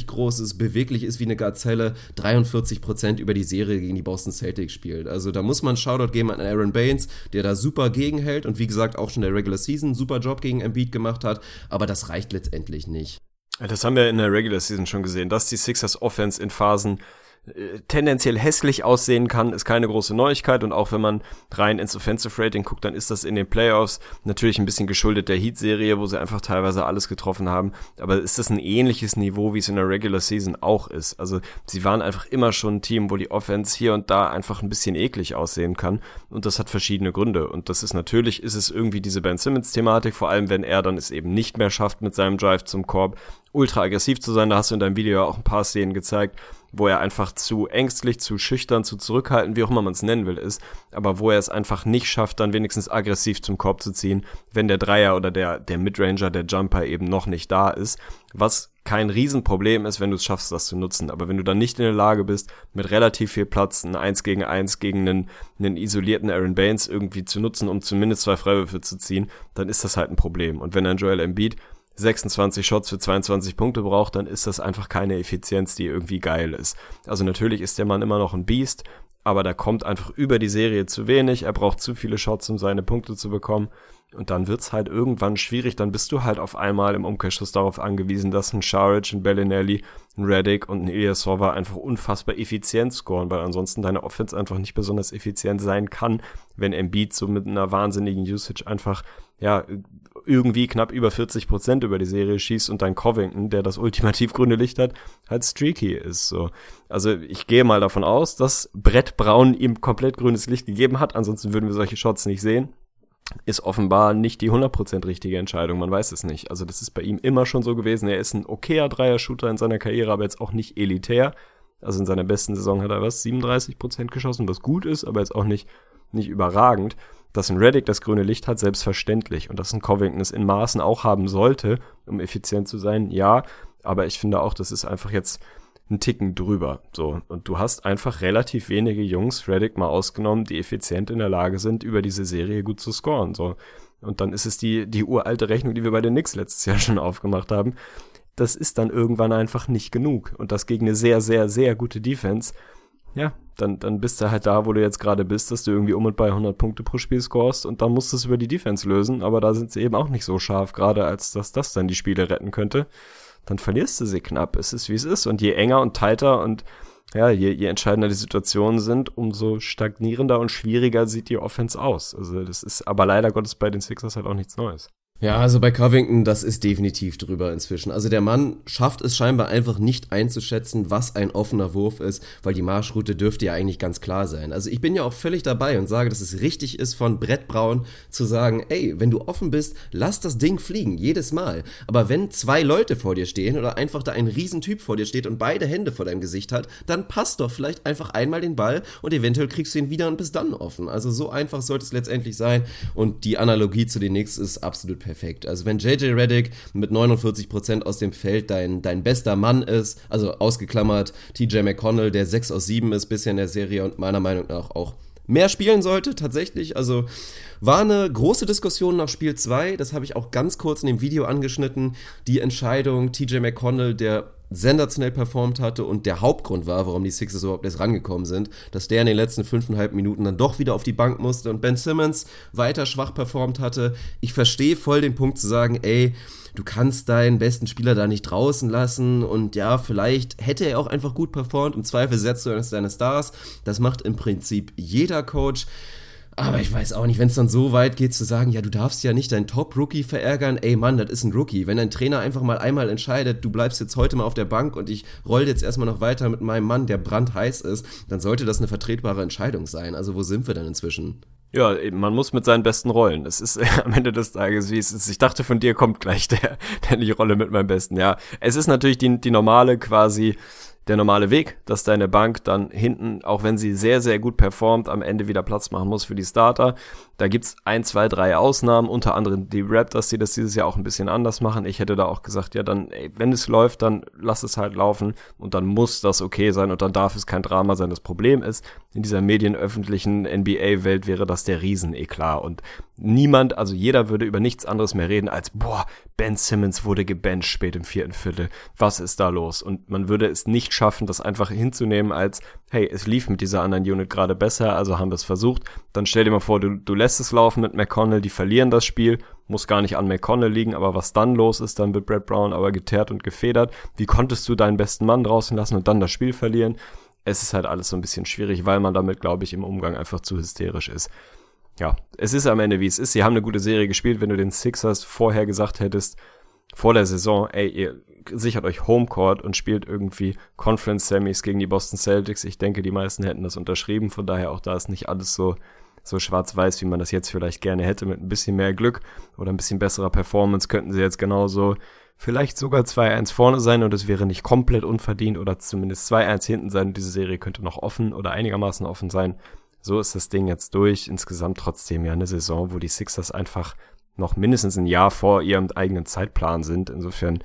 groß ist, beweglich ist wie eine Gazelle, 43% über die Serie gegen die Boston Celtics spielt. Also da muss man Shoutout geben an Aaron Baines, der da super gegenhält und wie gesagt auch schon der Regular Season super Job gegen Embiid gemacht hat, aber das reicht letztendlich nicht.
Das haben wir in der Regular Season schon gesehen, dass die Sixers Offense in Phasen äh, tendenziell hässlich aussehen kann, ist keine große Neuigkeit. Und auch wenn man rein ins Offensive Rating guckt, dann ist das in den Playoffs natürlich ein bisschen geschuldet der Heat-Serie, wo sie einfach teilweise alles getroffen haben, aber ist das ein ähnliches Niveau, wie es in der Regular Season auch ist. Also sie waren einfach immer schon ein Team, wo die Offense hier und da einfach ein bisschen eklig aussehen kann. Und das hat verschiedene Gründe. Und das ist natürlich, ist es irgendwie diese Ben Simmons-Thematik, vor allem wenn er dann es eben nicht mehr schafft mit seinem Drive zum Korb, ultra aggressiv zu sein, da hast du in deinem Video auch ein paar Szenen gezeigt, wo er einfach zu ängstlich, zu schüchtern, zu zurückhaltend, wie auch immer man es nennen will, ist, aber wo er es einfach nicht schafft, dann wenigstens aggressiv zum Korb zu ziehen, wenn der Dreier oder der, der Midranger, der Jumper eben noch nicht da ist, was kein Riesenproblem ist, wenn du es schaffst, das zu nutzen. Aber wenn du dann nicht in der Lage bist, mit relativ viel Platz ein 1 gegen 1 gegen einen, einen isolierten Aaron Baines irgendwie zu nutzen, um zumindest zwei Freiwürfe zu ziehen, dann ist das halt ein Problem. Und wenn ein Joel Embiid 26 Shots für 22 Punkte braucht, dann ist das einfach keine Effizienz, die irgendwie geil ist. Also natürlich ist der Mann immer noch ein Biest, aber da kommt einfach über die Serie zu wenig. Er braucht zu viele Shots, um seine Punkte zu bekommen. Und dann wird's halt irgendwann schwierig. Dann bist du halt auf einmal im Umkehrschluss darauf angewiesen, dass ein Sharic, ein Bellinelli, ein Reddick und ein Ilyasova einfach unfassbar effizient scoren, weil ansonsten deine Offense einfach nicht besonders effizient sein kann, wenn Embiid so mit einer wahnsinnigen Usage einfach, ja, irgendwie knapp über 40 Prozent über die Serie schießt und dein Covington, der das ultimativ grüne Licht hat, halt streaky ist, so. Also ich gehe mal davon aus, dass Brett Braun ihm komplett grünes Licht gegeben hat, ansonsten würden wir solche Shots nicht sehen ist offenbar nicht die 100% richtige Entscheidung, man weiß es nicht. Also das ist bei ihm immer schon so gewesen. Er ist ein okayer Dreier-Shooter in seiner Karriere, aber jetzt auch nicht elitär. Also in seiner besten Saison hat er was, 37% geschossen, was gut ist, aber jetzt auch nicht, nicht überragend. Dass ein Reddick das grüne Licht hat, selbstverständlich. Und dass ein Covington es in Maßen auch haben sollte, um effizient zu sein, ja. Aber ich finde auch, das ist einfach jetzt einen Ticken drüber. So. Und du hast einfach relativ wenige Jungs, Reddick mal ausgenommen, die effizient in der Lage sind, über diese Serie gut zu scoren. So. Und dann ist es die, die uralte Rechnung, die wir bei den Knicks letztes Jahr schon aufgemacht haben. Das ist dann irgendwann einfach nicht genug. Und das gegen eine sehr, sehr, sehr gute Defense. Ja, dann, dann bist du halt da, wo du jetzt gerade bist, dass du irgendwie um und bei 100 Punkte pro Spiel scorest und dann musst du es über die Defense lösen. Aber da sind sie eben auch nicht so scharf, gerade als dass das dann die Spiele retten könnte dann verlierst du sie knapp. Es ist, wie es ist. Und je enger und tighter und ja, je, je entscheidender die Situationen sind, umso stagnierender und schwieriger sieht die Offense aus. Also das ist aber leider Gottes bei den Sixers halt auch nichts Neues.
Ja, also bei Covington, das ist definitiv drüber inzwischen. Also der Mann schafft es scheinbar einfach nicht einzuschätzen, was ein offener Wurf ist, weil die Marschroute dürfte ja eigentlich ganz klar sein. Also ich bin ja auch völlig dabei und sage, dass es richtig ist von Brett Braun zu sagen, ey, wenn du offen bist, lass das Ding fliegen, jedes Mal. Aber wenn zwei Leute vor dir stehen oder einfach da ein Riesentyp vor dir steht und beide Hände vor deinem Gesicht hat, dann passt doch vielleicht einfach einmal den Ball und eventuell kriegst du ihn wieder und bist dann offen. Also so einfach sollte es letztendlich sein und die Analogie zu den Knicks ist absolut perfekt perfekt. Also wenn JJ Reddick mit 49% aus dem Feld dein, dein bester Mann ist, also ausgeklammert TJ McConnell, der 6 aus 7 ist bisher in der Serie und meiner Meinung nach auch mehr spielen sollte, tatsächlich. Also war eine große Diskussion nach Spiel 2, das habe ich auch ganz kurz in dem Video angeschnitten. Die Entscheidung, TJ McConnell, der sensationell performt hatte und der Hauptgrund war, warum die Sixers überhaupt erst rangekommen sind, dass der in den letzten fünfeinhalb Minuten dann doch wieder auf die Bank musste und Ben Simmons weiter schwach performt hatte. Ich verstehe voll den Punkt zu sagen, ey, du kannst deinen besten Spieler da nicht draußen lassen und ja, vielleicht hätte er auch einfach gut performt. Im Zweifel setzt du eines deiner Stars. Das macht im Prinzip jeder Coach Aber ich weiß auch nicht, wenn es dann so weit geht zu sagen, ja, du darfst ja nicht deinen Top-Rookie verärgern. Ey Mann, das ist ein Rookie. Wenn dein Trainer einfach mal einmal entscheidet, du bleibst jetzt heute mal auf der Bank und ich roll jetzt erstmal noch weiter mit meinem Mann, der brandheiß ist, dann sollte das eine vertretbare Entscheidung sein. Also wo sind wir denn inzwischen?
Ja, man muss mit seinen besten rollen. Es ist am Ende des Tages, wie es ist. Ich dachte, von dir kommt gleich der, der die Rolle mit meinem Besten. Ja, es ist natürlich die, die normale quasi der normale Weg, dass deine Bank dann hinten, auch wenn sie sehr, sehr gut performt, am Ende wieder Platz machen muss für die Starter. Da gibt's ein, zwei, drei Ausnahmen, unter anderem die Raptors, die das dieses Jahr auch ein bisschen anders machen. Ich hätte da auch gesagt, ja, dann, ey, wenn es läuft, dann lass es halt laufen und dann muss das okay sein und dann darf es kein Drama sein. Das Problem ist, in dieser medienöffentlichen NBA-Welt wäre das der Rieseneklar und niemand, also jeder würde über nichts anderes mehr reden als, boah, Ben Simmons wurde gebencht spät im vierten Viertel. Was ist da los? Und man würde es nicht schaffen, das einfach hinzunehmen als, hey, es lief mit dieser anderen Unit gerade besser, also haben wir es versucht. Dann stell dir mal vor, du, du lässt es laufen mit McConnell, die verlieren das Spiel, muss gar nicht an McConnell liegen, aber was dann los ist, dann wird Brad Brown aber geteert und gefedert. Wie konntest du deinen besten Mann draußen lassen und dann das Spiel verlieren? Es ist halt alles so ein bisschen schwierig, weil man damit, glaube ich, im Umgang einfach zu hysterisch ist ja, es ist am Ende wie es ist. Sie haben eine gute Serie gespielt. Wenn du den Sixers vorher gesagt hättest, vor der Saison, ey, ihr sichert euch Homecourt und spielt irgendwie Conference Semis gegen die Boston Celtics. Ich denke, die meisten hätten das unterschrieben. Von daher auch da ist nicht alles so, so schwarz-weiß, wie man das jetzt vielleicht gerne hätte. Mit ein bisschen mehr Glück oder ein bisschen besserer Performance könnten sie jetzt genauso vielleicht sogar 2-1 vorne sein und es wäre nicht komplett unverdient oder zumindest 2-1 hinten sein. Diese Serie könnte noch offen oder einigermaßen offen sein. So ist das Ding jetzt durch. Insgesamt trotzdem ja eine Saison, wo die Sixers einfach noch mindestens ein Jahr vor ihrem eigenen Zeitplan sind. Insofern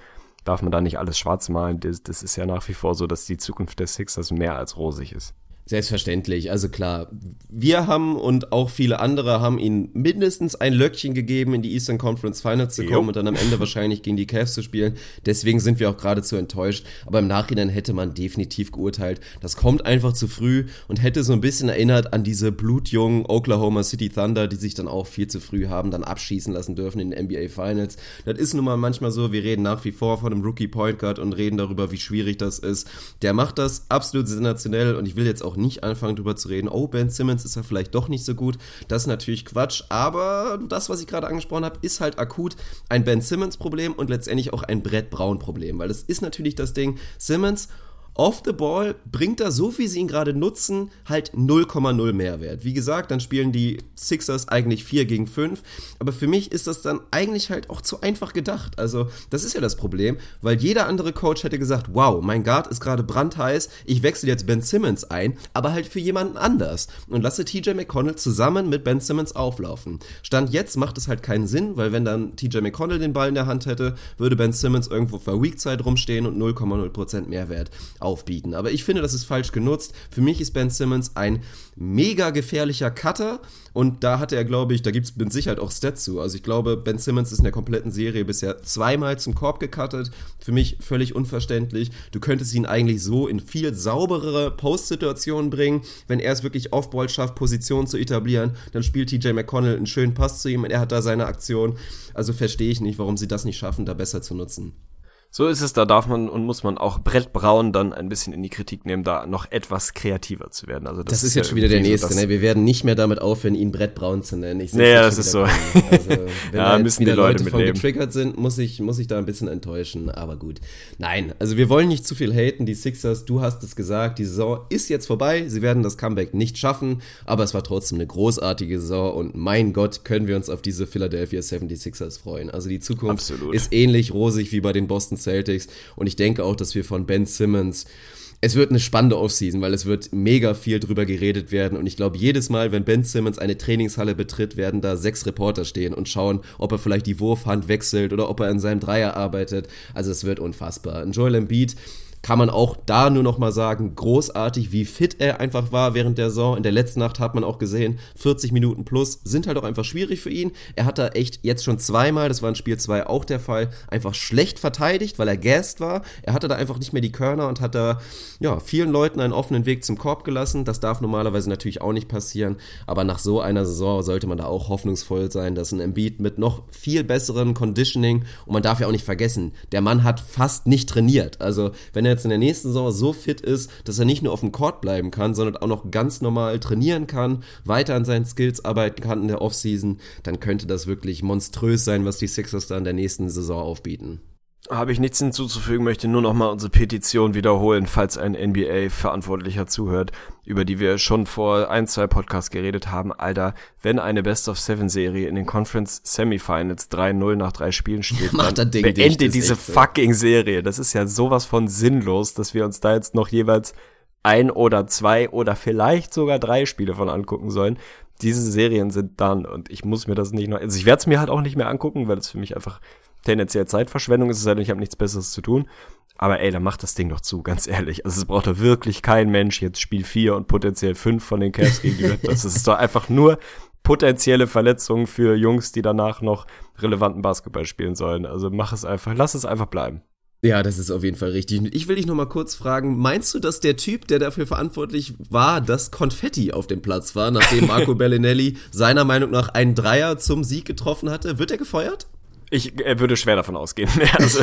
darf man da nicht alles schwarz malen. Das, das ist ja nach wie vor so, dass die Zukunft der Sixers mehr als rosig ist.
Selbstverständlich, also klar. Wir haben und auch viele andere haben ihnen mindestens ein Löckchen gegeben, in die Eastern Conference Finals zu kommen jo. und dann am Ende wahrscheinlich gegen die Cavs zu spielen. Deswegen sind wir auch geradezu enttäuscht. Aber im Nachhinein hätte man definitiv geurteilt, das kommt einfach zu früh und hätte so ein bisschen erinnert an diese blutjungen Oklahoma City Thunder, die sich dann auch viel zu früh haben dann abschießen lassen dürfen in den NBA Finals. Das ist nun mal manchmal so, wir reden nach wie vor von einem Rookie Point Guard und reden darüber, wie schwierig das ist. Der macht das absolut sensationell und ich will jetzt auch nicht anfangen drüber zu reden, oh, Ben Simmons ist ja vielleicht doch nicht so gut. Das ist natürlich Quatsch, aber das, was ich gerade angesprochen habe, ist halt akut ein Ben Simmons-Problem und letztendlich auch ein Brett Brown-Problem, weil das ist natürlich das Ding, Simmons off the ball bringt er, so wie sie ihn gerade nutzen, halt 0,0 Mehrwert. Wie gesagt, dann spielen die Sixers eigentlich 4 gegen 5, aber für mich ist das dann eigentlich halt auch zu einfach gedacht. Also, das ist ja das Problem, weil jeder andere Coach hätte gesagt, wow, mein Guard ist gerade brandheiß, ich wechsle jetzt Ben Simmons ein, aber halt für jemanden anders und lasse TJ McConnell zusammen mit Ben Simmons auflaufen. Stand jetzt macht es halt keinen Sinn, weil wenn dann TJ McConnell den Ball in der Hand hätte, würde Ben Simmons irgendwo für Weak-Zeit rumstehen und 0,0% Mehrwert aufbieten. Aber ich finde, das ist falsch genutzt. Für mich ist Ben Simmons ein mega gefährlicher Cutter und da hatte er, glaube ich, da gibt es mit Sicherheit auch Stats zu. Also ich glaube, Ben Simmons ist in der kompletten Serie bisher zweimal zum Korb gecuttet. Für mich völlig unverständlich. Du könntest ihn eigentlich so in viel sauberere Post-Situationen bringen. Wenn er es wirklich Off-Ball schafft, Positionen zu etablieren, dann spielt TJ McConnell einen schönen Pass zu ihm und er hat da seine Aktion. Also verstehe ich nicht, warum sie das nicht schaffen, da besser zu nutzen.
So ist es, da darf man und muss man auch Brett Braun dann ein bisschen in die Kritik nehmen, da noch etwas kreativer zu werden. Also
das, das ist, jetzt schon wieder der nächste, so, ne? Wir werden nicht mehr damit aufhören, ihn Brett Braun zu nennen.
Ich naja, das ist so. Also,
wenn ja, da jetzt wieder Leute, Leute von getriggert sind, muss ich, muss ich da ein bisschen enttäuschen, aber gut. Nein, also wir wollen nicht zu viel haten, die Sixers, du hast es gesagt, die Saison ist jetzt vorbei, sie werden das Comeback nicht schaffen, aber es war trotzdem eine großartige Saison und mein Gott, können wir uns auf diese Philadelphia 76ers freuen. Also die Zukunft Absolut. ist ähnlich rosig wie bei den Boston Celtics. Und ich denke auch, dass wir von Ben Simmons es wird eine spannende Offseason, weil es wird mega viel drüber geredet werden. Und ich glaube, jedes Mal, wenn Ben Simmons eine Trainingshalle betritt, werden da sechs Reporter stehen und schauen, ob er vielleicht die Wurfhand wechselt oder ob er in seinem Dreier arbeitet. Also es wird unfassbar. Und Joel Embiid kann man auch da nur noch mal sagen, großartig, wie fit er einfach war während der Saison. In der letzten Nacht hat man auch gesehen, 40 Minuten plus sind halt auch einfach schwierig für ihn. Er hat da echt jetzt schon zweimal, das war in Spiel 2 auch der Fall, einfach schlecht verteidigt, weil er gassed war. Er hatte da einfach nicht mehr die Körner und hat da ja, vielen Leuten einen offenen Weg zum Korb gelassen. Das darf normalerweise natürlich auch nicht passieren, aber nach so einer Saison sollte man da auch hoffnungsvoll sein, dass ein Embiid mit noch viel besseren Conditioning und man darf ja auch nicht vergessen, der Mann hat fast nicht trainiert. Also, wenn er jetzt in der nächsten Saison so fit ist, dass er nicht nur auf dem Court bleiben kann, sondern auch noch ganz normal trainieren kann, weiter an seinen Skills arbeiten kann in der Offseason, dann könnte das wirklich monströs sein, was die Sixers da in der nächsten Saison aufbieten.
Habe ich nichts hinzuzufügen, möchte nur noch mal unsere Petition wiederholen, falls ein NBA-Verantwortlicher zuhört, über die wir schon vor ein, zwei Podcasts geredet haben. Alter, wenn eine Best-of-Seven-Serie in den Conference Semifinals 3-0 nach drei Spielen steht,
Macht
dann
Ding
beende
dicht,
diese
so.
fucking Serie. Das ist ja sowas von sinnlos, dass wir uns da jetzt noch jeweils ein oder zwei oder vielleicht sogar drei Spiele von angucken sollen. Diese Serien sind dann und ich muss mir das nicht noch, also ich werde es mir halt auch nicht mehr angucken, weil es für mich einfach tendenziell Zeitverschwendung ist, es denn, ich habe nichts Besseres zu tun. Aber ey, dann macht das Ding doch zu, ganz ehrlich. Also es braucht doch wirklich kein Mensch jetzt Spiel 4 und potenziell 5 von den Cavs gegen die Raptors. Das ist doch einfach nur potenzielle Verletzungen für Jungs, die danach noch relevanten Basketball spielen sollen. Also mach es einfach, lass es einfach bleiben.
Ja, das ist auf jeden Fall richtig. Ich will dich noch mal kurz fragen, meinst du, dass der Typ, der dafür verantwortlich war, dass Konfetti auf dem Platz war, nachdem Marco Bellinelli seiner Meinung nach einen Dreier zum Sieg getroffen hatte, wird er gefeuert?
Ich er würde schwer davon ausgehen. Also,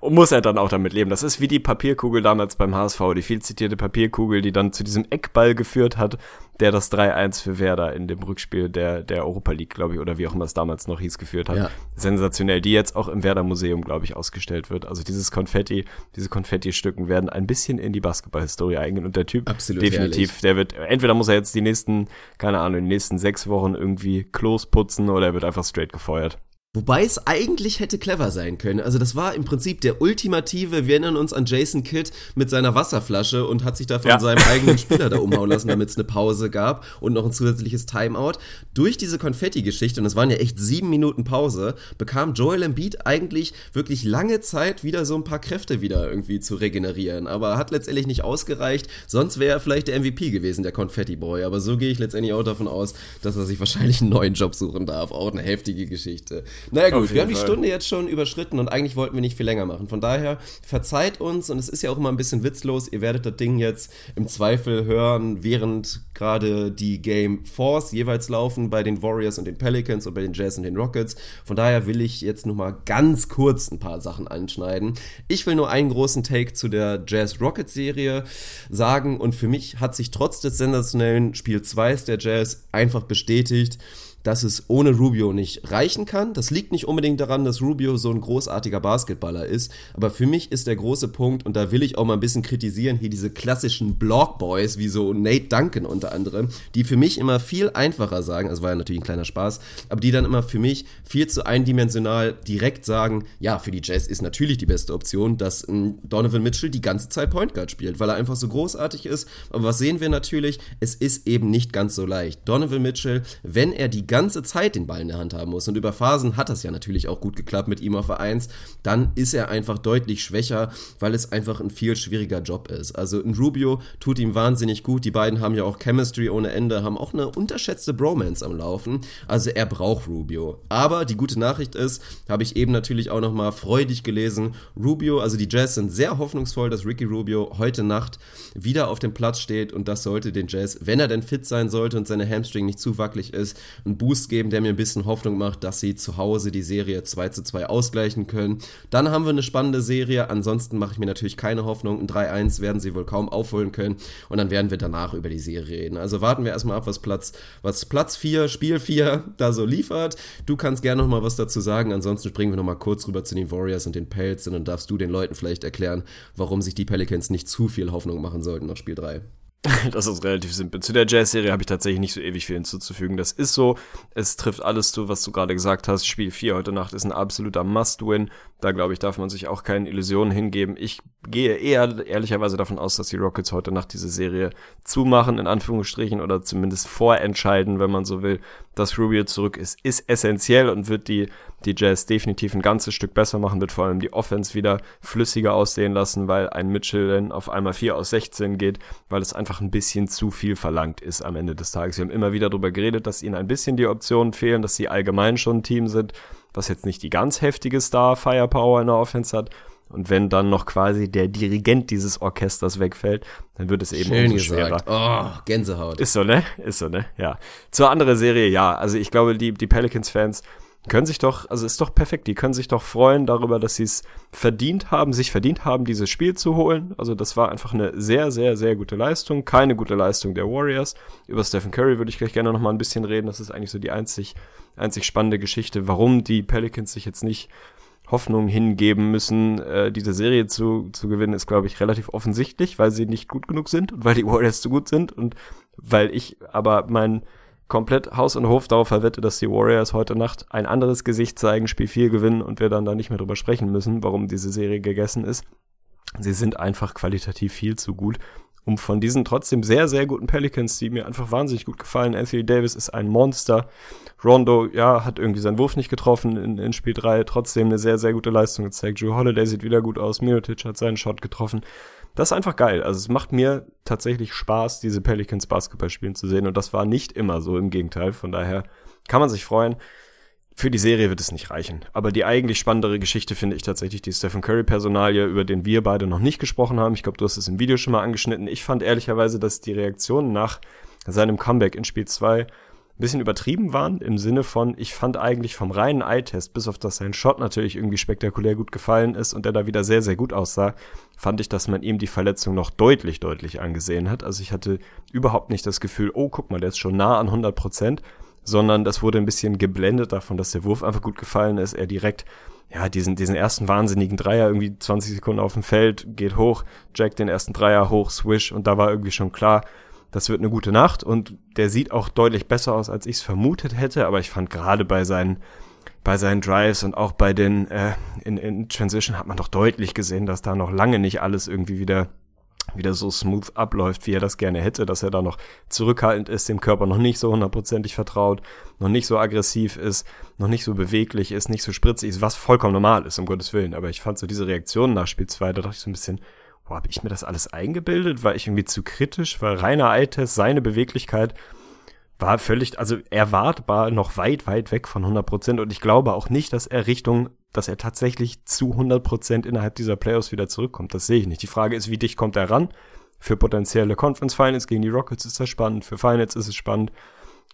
und muss er dann auch damit leben. Das ist wie die Papierkugel damals beim HSV, die viel zitierte Papierkugel, die dann zu diesem Eckball geführt hat, der das 3-1 für Werder in dem Rückspiel der, der Europa League, glaube ich, oder wie auch immer es damals noch hieß, geführt hat.
Ja.
Sensationell, die jetzt auch im Werder Museum, glaube ich, ausgestellt wird. Also dieses Konfetti, diese Konfetti-Stücken werden ein bisschen in die Basketballhistorie eingehen und der Typ
Absolut
definitiv,
herrlich.
der wird, entweder muss er jetzt die nächsten, keine Ahnung, die nächsten sechs Wochen irgendwie Klos putzen oder er wird einfach straight gefeuert.
Wobei es eigentlich hätte clever sein können. Also das war im Prinzip der ultimative, wir erinnern uns an Jason Kidd mit seiner Wasserflasche und hat sich da von
Ja.
seinem eigenen Spieler da umhauen lassen, damit es eine Pause gab und noch ein zusätzliches Timeout. Durch diese Konfetti-Geschichte, und es waren ja echt sieben Minuten Pause, bekam Joel Embiid eigentlich wirklich lange Zeit, wieder so ein paar Kräfte wieder irgendwie zu regenerieren. Aber hat letztendlich nicht ausgereicht, sonst wäre er vielleicht der MVP gewesen, der Konfetti-Boy. Aber so gehe ich letztendlich auch davon aus, dass er sich wahrscheinlich einen neuen Job suchen darf. Auch eine heftige Geschichte. Naja gut, wir haben die
Fall.
Stunde jetzt schon überschritten und eigentlich wollten wir nicht viel länger machen. Von daher verzeiht uns und es ist ja auch immer ein bisschen witzlos. Ihr werdet das Ding jetzt im Zweifel hören, während gerade die Game Fours jeweils laufen bei den Warriors und den Pelicans und bei den Jazz und den Rockets. Von daher will ich jetzt nur mal ganz kurz ein paar Sachen anschneiden. Ich will nur einen großen Take zu der Jazz Rockets Serie sagen und für mich hat sich trotz des sensationellen Spiel 2 der Jazz einfach bestätigt, dass es ohne Rubio nicht reichen kann. Das liegt nicht unbedingt daran, dass Rubio so ein großartiger Basketballer ist, aber für mich ist der große Punkt, und da will ich auch mal ein bisschen kritisieren, hier diese klassischen Block-Boys, wie so Nate Duncan unter anderem, die für mich immer viel einfacher sagen, also war ja natürlich ein kleiner Spaß, aber die dann immer für mich viel zu eindimensional direkt sagen, ja, für die Jazz ist natürlich die beste Option, dass ein Donovan Mitchell die ganze Zeit Point Guard spielt, weil er einfach so großartig ist. Aber was sehen wir natürlich? Es ist eben nicht ganz so leicht. Donovan Mitchell, wenn er die ganze Zeit den Ball in der Hand haben muss und über Phasen hat das ja natürlich auch gut geklappt mit ihm auf der 1, dann ist er einfach deutlich schwächer, weil es einfach ein viel schwieriger Job ist. Also ein Rubio tut ihm wahnsinnig gut. Die beiden haben ja auch Chemistry ohne Ende, haben auch eine unterschätzte Bromance am Laufen. Also er braucht Rubio. Aber die gute Nachricht ist, habe ich eben natürlich auch nochmal freudig gelesen, Rubio, also die Jazz sind sehr hoffnungsvoll, dass Ricky Rubio heute Nacht wieder auf dem Platz steht und das sollte den Jazz, wenn er denn fit sein sollte und seine Hamstring nicht zu wackelig ist, einen Boost geben, der mir ein bisschen Hoffnung macht, dass sie zu Hause die Serie 2 zu 2 ausgleichen können. Dann haben wir eine spannende Serie, ansonsten mache ich mir natürlich keine Hoffnung. Ein 3-1 werden sie wohl kaum aufholen können und dann werden wir danach über die Serie reden. Also warten wir erstmal ab, was Platz, was Platz 4, Spiel 4 da so liefert. Du kannst gerne noch mal was dazu sagen, ansonsten springen wir noch mal kurz rüber zu den Warriors und den Pelts und dann darfst du den Leuten vielleicht erklären, warum sich die Pelicans nicht zu viel Hoffnung machen sollten nach Spiel 3.
Das ist relativ simpel. Zu der Jazz-Serie habe ich tatsächlich nicht so ewig viel hinzuzufügen. Das ist so. Es trifft alles zu, was du gerade gesagt hast. Spiel 4 heute Nacht ist ein absoluter Must-Win. Da glaube ich, darf man sich auch keine Illusionen hingeben. Ich gehe eher ehrlicherweise davon aus, dass die Rockets heute Nacht diese Serie zumachen, in Anführungsstrichen, oder zumindest vorentscheiden, wenn man so will. Dass Rubio zurück ist, ist essentiell und wird die, die Jazz definitiv ein ganzes Stück besser machen, wird vor allem die Offense wieder flüssiger aussehen lassen, weil ein Mitchell dann auf einmal 4 aus 16 geht, weil es einfach ein bisschen zu viel verlangt ist am Ende des Tages. Wir haben immer wieder darüber geredet, dass ihnen ein bisschen die Optionen fehlen, dass sie allgemein schon ein Team sind, was jetzt nicht die ganz heftige Star-Firepower in der Offense hat. Und wenn dann noch quasi der Dirigent dieses Orchesters wegfällt, dann wird es eben
Schön
umso schwerer.
gesagt. Oh, Gänsehaut.
Ist so, ne? Ist so, ne? Ja. Zur anderen Serie, ja. Also ich glaube, die, die Pelicans-Fans können sich doch, also ist doch perfekt, die können sich doch freuen darüber, dass sie es verdient haben, sich verdient haben, dieses Spiel zu holen. Also das war einfach eine sehr, sehr, sehr gute Leistung. Keine gute Leistung der Warriors. Über Stephen Curry würde ich gleich gerne noch mal ein bisschen reden. Das ist eigentlich so die einzig, einzig spannende Geschichte, warum die Pelicans sich jetzt nicht Hoffnung hingeben müssen, äh, diese Serie zu, zu gewinnen, ist, glaube ich, relativ offensichtlich, weil sie nicht gut genug sind und weil die Warriors zu gut sind und weil ich aber mein komplett Haus und Hof darauf verwette, dass die Warriors heute Nacht ein anderes Gesicht zeigen, Spiel 4 gewinnen und wir dann da nicht mehr drüber sprechen müssen, warum diese Serie gegessen ist. Sie sind einfach qualitativ viel zu gut, um von diesen trotzdem sehr, sehr guten Pelicans, die mir einfach wahnsinnig gut gefallen. Anthony Davis ist ein Monster. Rondo, ja, hat irgendwie seinen Wurf nicht getroffen in, in Spiel 3, trotzdem eine sehr, sehr gute Leistung gezeigt. Drew Holiday sieht wieder gut aus. Mirotic hat seinen Shot getroffen das ist einfach geil. Also es macht mir tatsächlich Spaß, diese Pelicans Basketball spielen zu sehen. Und das war nicht immer so, im Gegenteil. Von daher kann man sich freuen. Für die Serie wird es nicht reichen. Aber die eigentlich spannendere Geschichte finde ich tatsächlich die Stephen Curry-Personalie, über den wir beide noch nicht gesprochen haben. Ich glaube, du hast es im Video schon mal angeschnitten. Ich fand ehrlicherweise, dass die Reaktionen nach seinem Comeback in Spiel 2 ein bisschen übertrieben waren, im Sinne von, ich fand eigentlich vom reinen Eye-Test, bis auf das sein Shot natürlich irgendwie spektakulär gut gefallen ist und er da wieder sehr, sehr gut aussah, fand ich, dass man ihm die Verletzung noch deutlich, deutlich angesehen hat. Also ich hatte überhaupt nicht das Gefühl, oh, guck mal, der ist schon nah an 100 Prozent, sondern das wurde ein bisschen geblendet davon, dass der Wurf einfach gut gefallen ist, er direkt ja, diesen, diesen ersten wahnsinnigen Dreier, irgendwie 20 Sekunden auf dem Feld, geht hoch, Jack den ersten Dreier hoch, Swish und da war irgendwie schon klar, das wird eine gute Nacht und der sieht auch deutlich besser aus, als ich es vermutet hätte, aber ich fand gerade bei seinen bei seinen Drives und auch bei den äh, in, in Transition hat man doch deutlich gesehen, dass da noch lange nicht alles irgendwie wieder wieder so smooth abläuft, wie er das gerne hätte, dass er da noch zurückhaltend ist, dem Körper noch nicht so hundertprozentig vertraut, noch nicht so aggressiv ist, noch nicht so beweglich ist, nicht so spritzig ist, was vollkommen normal ist, um Gottes Willen. Aber ich fand so diese Reaktion nach Spiel 2, da dachte ich so ein bisschen, wo habe ich mir das alles eingebildet? War ich irgendwie zu kritisch? Weil reiner Eye-Test, seine Beweglichkeit war völlig, also erwartbar noch weit, weit weg von 100 Prozent. Und ich glaube auch nicht, dass er Richtung, dass er tatsächlich zu 100 Prozent innerhalb dieser Playoffs wieder zurückkommt. Das sehe ich nicht. Die Frage ist, wie dicht kommt er ran? Für potenzielle Conference Finals gegen die Rockets ist das spannend. Für Finals ist es spannend.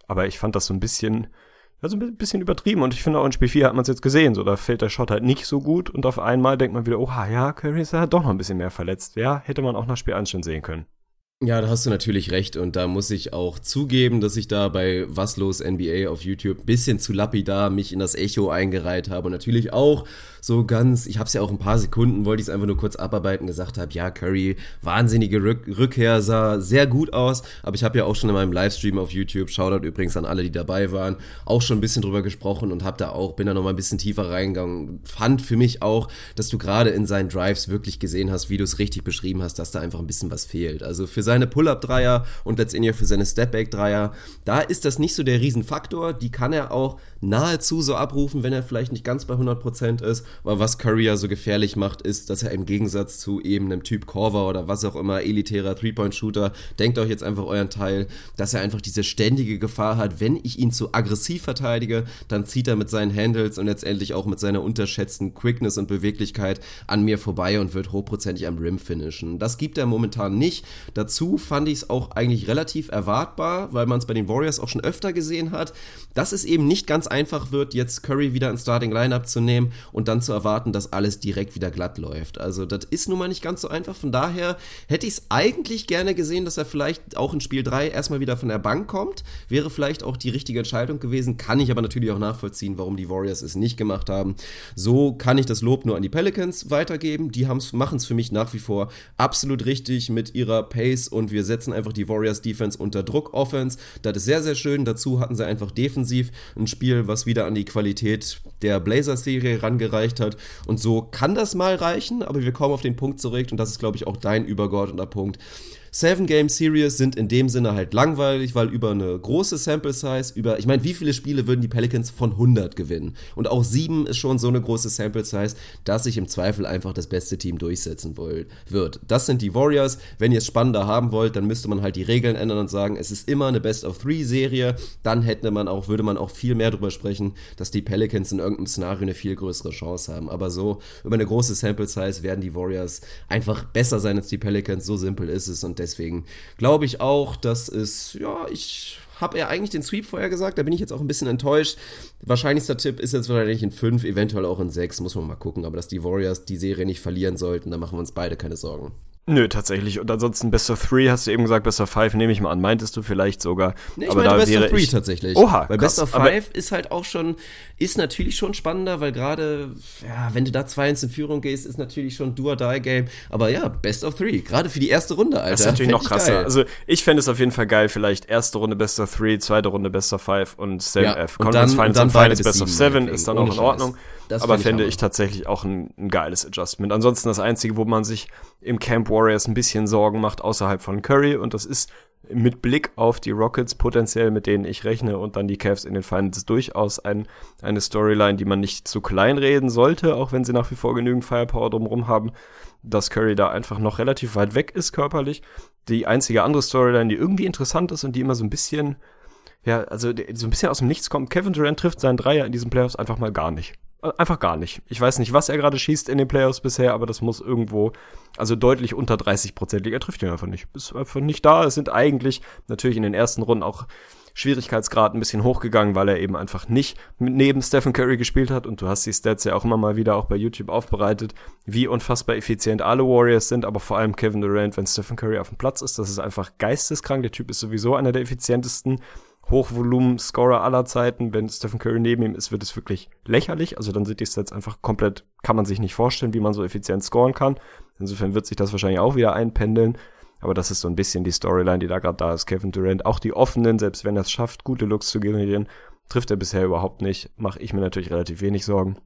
Aber ich fand das so ein bisschen, also ein bisschen übertrieben. Und ich finde auch in Spiel 4 hat man es jetzt gesehen. So, da fällt der Shot halt nicht so gut. Und auf einmal denkt man wieder, oha, ja, Curry ist ja doch noch ein bisschen mehr verletzt. Ja, hätte man auch nach Spiel 1 schon sehen können.
Ja, da hast du natürlich recht und da muss ich auch zugeben, dass ich da bei Was los NBA auf YouTube ein bisschen zu lapidar mich in das Echo eingereiht habe und natürlich auch so ganz, ich habe es ja auch ein paar Sekunden, wollte ich es einfach nur kurz abarbeiten, gesagt habe, ja, Curry, wahnsinnige Rück Rückkehr, sah sehr gut aus, aber ich habe ja auch schon in meinem Livestream auf YouTube, Shoutout übrigens an alle, die dabei waren, auch schon ein bisschen drüber gesprochen und habe da auch, bin da nochmal ein bisschen tiefer reingegangen, fand für mich auch, dass du gerade in seinen Drives wirklich gesehen hast, wie du es richtig beschrieben hast, dass da einfach ein bisschen was fehlt. Also für seine Pull-Up-Dreier und letztendlich für seine Stepback-Dreier, da ist das nicht so der Riesenfaktor, die kann er auch nahezu so abrufen, wenn er vielleicht nicht ganz bei 100% ist, weil was Curry ja so gefährlich macht, ist, dass er im Gegensatz zu eben einem Typ Corver oder was auch immer, elitärer Three-Point-Shooter, denkt euch jetzt einfach euren Teil, dass er einfach diese ständige Gefahr hat, wenn ich ihn zu aggressiv verteidige, dann zieht er mit seinen Handles und letztendlich auch mit seiner unterschätzten Quickness und Beweglichkeit an mir vorbei und wird hochprozentig am Rim finishen. Das gibt er momentan nicht. Dazu fand ich es auch eigentlich relativ erwartbar, weil man es bei den Warriors auch schon öfter gesehen hat, dass es eben nicht ganz einfach wird, jetzt Curry wieder ins Starting Lineup zu nehmen und dann zu erwarten, dass alles direkt wieder glatt läuft. Also das ist nun mal nicht ganz so einfach. Von daher hätte ich es eigentlich gerne gesehen, dass er vielleicht auch in Spiel 3 erstmal wieder von der Bank kommt. Wäre vielleicht auch die richtige Entscheidung gewesen. Kann ich aber natürlich auch nachvollziehen, warum die Warriors es nicht gemacht haben. So kann ich das Lob nur an die Pelicans weitergeben. Die machen es für mich nach wie vor absolut richtig mit ihrer Pace und wir setzen einfach die Warriors Defense unter Druck Offense. Das ist sehr, sehr schön. Dazu hatten sie einfach defensiv ein Spiel, was wieder an die Qualität der Blazers-Serie rangereicht hat. Und so kann das mal reichen, aber wir kommen auf den Punkt zurück und das ist, glaube ich, auch dein übergeordneter Punkt. Seven Game Series sind in dem Sinne halt langweilig, weil über eine große Sample Size, über, ich meine, wie viele Spiele würden die Pelicans von 100 gewinnen? Und auch 7 ist schon so eine große Sample Size, dass sich im Zweifel einfach das beste Team durchsetzen wird. Das sind die Warriors. Wenn ihr es spannender haben wollt, dann müsste man halt die Regeln ändern und sagen, es ist immer eine Best of Three Serie. Dann hätte man auch, würde man auch viel mehr darüber sprechen, dass die Pelicans in irgendeinem Szenario eine viel größere Chance haben. Aber so über eine große Sample Size werden die Warriors einfach besser sein als die Pelicans. So simpel ist es und deswegen glaube ich auch, dass es, ja, ich habe er eigentlich den Sweep vorher gesagt, da bin ich jetzt auch ein bisschen enttäuscht. Wahrscheinlichster Tipp ist jetzt wahrscheinlich in 5, eventuell auch in 6, muss man mal gucken, aber dass die Warriors die Serie nicht verlieren sollten, da machen wir uns beide keine Sorgen.
Nö, tatsächlich. Und ansonsten Best of Three hast du eben gesagt, Best of Five nehme ich mal an. Meintest du vielleicht sogar?
Nee, ich
aber
meine
da
Best of Three
ich,
tatsächlich.
Oha,
Weil
krass,
Best of Five ist halt auch schon, ist natürlich schon spannender, weil gerade, ja, wenn du da 2-1 in Führung gehst, ist natürlich schon Do-or-Die-Game. Aber ja, Best of Three, gerade für die erste Runde, Alter.
Das ist natürlich
Fänd
noch krasser.
geil.
Also ich fände es auf jeden Fall geil, vielleicht erste Runde Best of Three, zweite Runde Best of Five und Same
Ja,
F.
und
Conference
dann-
Finals
und dann
Finals Best of Seven ist dann auch in
Scheiß. Das
aber
ich
fände
Hammer.
ich tatsächlich auch ein, ein geiles Adjustment. Ansonsten das Einzige, wo man sich im Camp Warriors ein bisschen Sorgen macht, außerhalb von Curry, und das ist mit Blick auf die Rockets potenziell, mit denen ich rechne, und dann die Cavs in den Finals durchaus ein, eine Storyline, die man nicht zu klein reden sollte, auch wenn sie nach wie vor genügend Firepower drumherum haben, dass Curry da einfach noch relativ weit weg ist körperlich. Die einzige andere Storyline, die irgendwie interessant ist und die immer so ein bisschen, ja, also so ein bisschen aus dem Nichts kommt. Kevin Durant trifft seinen Dreier in diesen Playoffs einfach mal gar nicht. Einfach gar nicht. Ich weiß nicht, was er gerade schießt in den Playoffs bisher, aber das muss irgendwo, also deutlich unter 30 Prozent liegen. Er trifft ihn einfach nicht. Ist einfach nicht da. Es sind eigentlich natürlich in den ersten Runden auch Schwierigkeitsgrad ein bisschen hochgegangen, weil er eben einfach nicht neben Stephen Curry gespielt hat. Und du hast die Stats ja auch immer mal wieder auch bei YouTube aufbereitet, wie unfassbar effizient alle Warriors sind, aber vor allem Kevin Durant, wenn Stephen Curry auf dem Platz ist. Das ist einfach geisteskrank. Der Typ ist sowieso einer der effizientesten Hochvolumen-Scorer aller Zeiten. Wenn Stephen Curry neben ihm ist, wird es wirklich lächerlich. Also dann sind die Stats einfach komplett, kann man sich nicht vorstellen, wie man so effizient scoren kann. Insofern wird sich das wahrscheinlich auch wieder einpendeln. Aber das ist so ein bisschen die Storyline, die da gerade da ist. Kevin Durant, auch die offenen, selbst wenn er es schafft, gute Looks zu generieren, trifft er bisher überhaupt nicht. Mache ich mir natürlich relativ wenig Sorgen.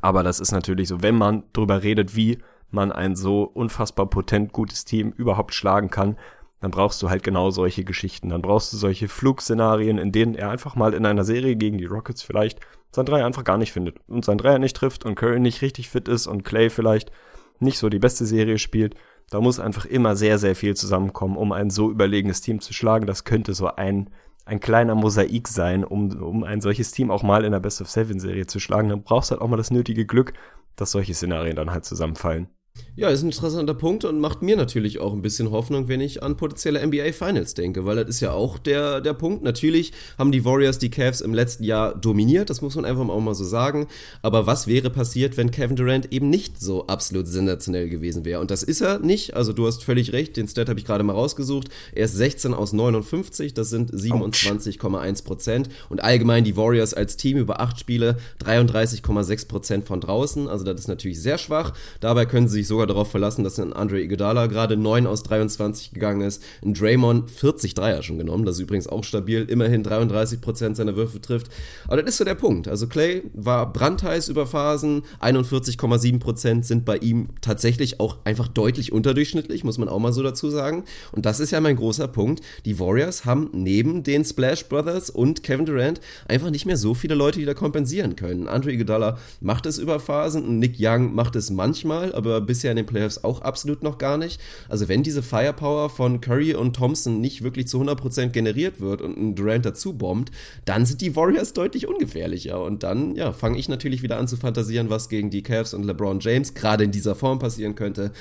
Aber das ist natürlich so, wenn man drüber redet, wie man ein so unfassbar potent gutes Team überhaupt schlagen kann, dann brauchst du halt genau solche Geschichten. Dann brauchst du solche Flugszenarien, in denen er einfach mal in einer Serie gegen die Rockets vielleicht sein Dreier einfach gar nicht findet und sein Dreier nicht trifft und Curry nicht richtig fit ist und Clay vielleicht nicht so die beste Serie spielt. Da muss einfach immer sehr, sehr viel zusammenkommen, um ein so überlegenes Team zu schlagen. Das könnte so ein, ein kleiner Mosaik sein, um, um ein solches Team auch mal in der Best of Seven Serie zu schlagen. Dann brauchst du halt auch mal das nötige Glück, dass solche Szenarien dann halt zusammenfallen.
Ja, ist ein interessanter Punkt und macht mir natürlich auch ein bisschen Hoffnung, wenn ich an potenzielle NBA Finals denke, weil das ist ja auch der, der Punkt. Natürlich haben die Warriors die Cavs im letzten Jahr dominiert, das muss man einfach auch mal so sagen. Aber was wäre passiert, wenn Kevin Durant eben nicht so absolut sensationell gewesen wäre? Und das ist er nicht. Also du hast völlig recht, den Stat habe ich gerade mal rausgesucht. Er ist 16 aus 59, das sind 27,1 Prozent. Und allgemein die Warriors als Team über acht Spiele 33,6 Prozent von draußen. Also das ist natürlich sehr schwach. Dabei können sie sich sogar darauf verlassen, dass ein Andre Iguodala gerade 9 aus 23 gegangen ist. Ein Draymond 40 Dreier schon genommen. Das ist übrigens auch stabil. Immerhin 33 Prozent seiner Würfe trifft. Aber das ist so der Punkt. Also Clay war brandheiß über Phasen. 41,7 Prozent sind bei ihm tatsächlich auch einfach deutlich unterdurchschnittlich, muss man auch mal so dazu sagen. Und das ist ja mein großer Punkt. Die Warriors haben neben den Splash Brothers und Kevin Durant einfach nicht mehr so viele Leute, die da kompensieren können. Andre Iguodala macht es über Phasen Nick Young macht es manchmal, aber bisher in den Playoffs auch absolut noch gar nicht. Also wenn diese Firepower von Curry und Thompson nicht wirklich zu 100% generiert wird und ein Durant dazu bombt, dann sind die Warriors deutlich ungefährlicher. Und dann, ja, fange ich natürlich wieder an zu fantasieren, was gegen die Cavs und LeBron James gerade in dieser Form passieren könnte.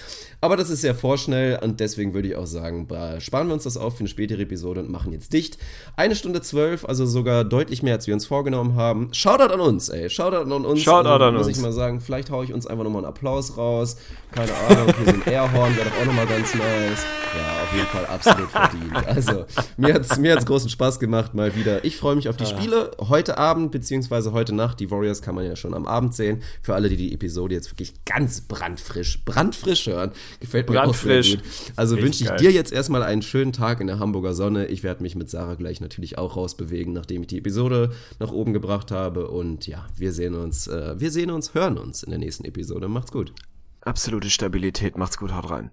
Aber das ist sehr vorschnell und deswegen würde ich auch sagen, sparen wir uns das auf für eine spätere Episode und machen jetzt dicht. Eine Stunde zwölf, also sogar deutlich mehr, als wir uns vorgenommen haben. Shoutout an uns, ey. Shoutout an uns.
Shoutout an
muss
uns.
ich mal sagen, vielleicht haue ich uns einfach nochmal einen Applaus raus. Keine Ahnung, hier so ein Airhorn wäre doch auch nochmal ganz nice. Ja, auf jeden Fall absolut verdient. Also, mir hat's, mir hat's großen Spaß gemacht, mal wieder. Ich freue mich auf die Spiele heute Abend, beziehungsweise heute Nacht. Die Warriors kann man ja schon am Abend sehen. Für alle, die die Episode jetzt wirklich ganz brandfrisch, brandfrisch hören, gefällt mir
Brandfrisch.
auch sehr gut. Also wünsche ich
geil.
dir jetzt erstmal einen schönen Tag in der Hamburger Sonne. Ich werde mich mit Sarah gleich natürlich auch rausbewegen, nachdem ich die Episode nach oben gebracht habe. Und ja, wir sehen uns, äh, wir sehen uns, hören uns in der nächsten Episode. Macht's gut.
Absolute Stabilität, macht's gut, haut rein.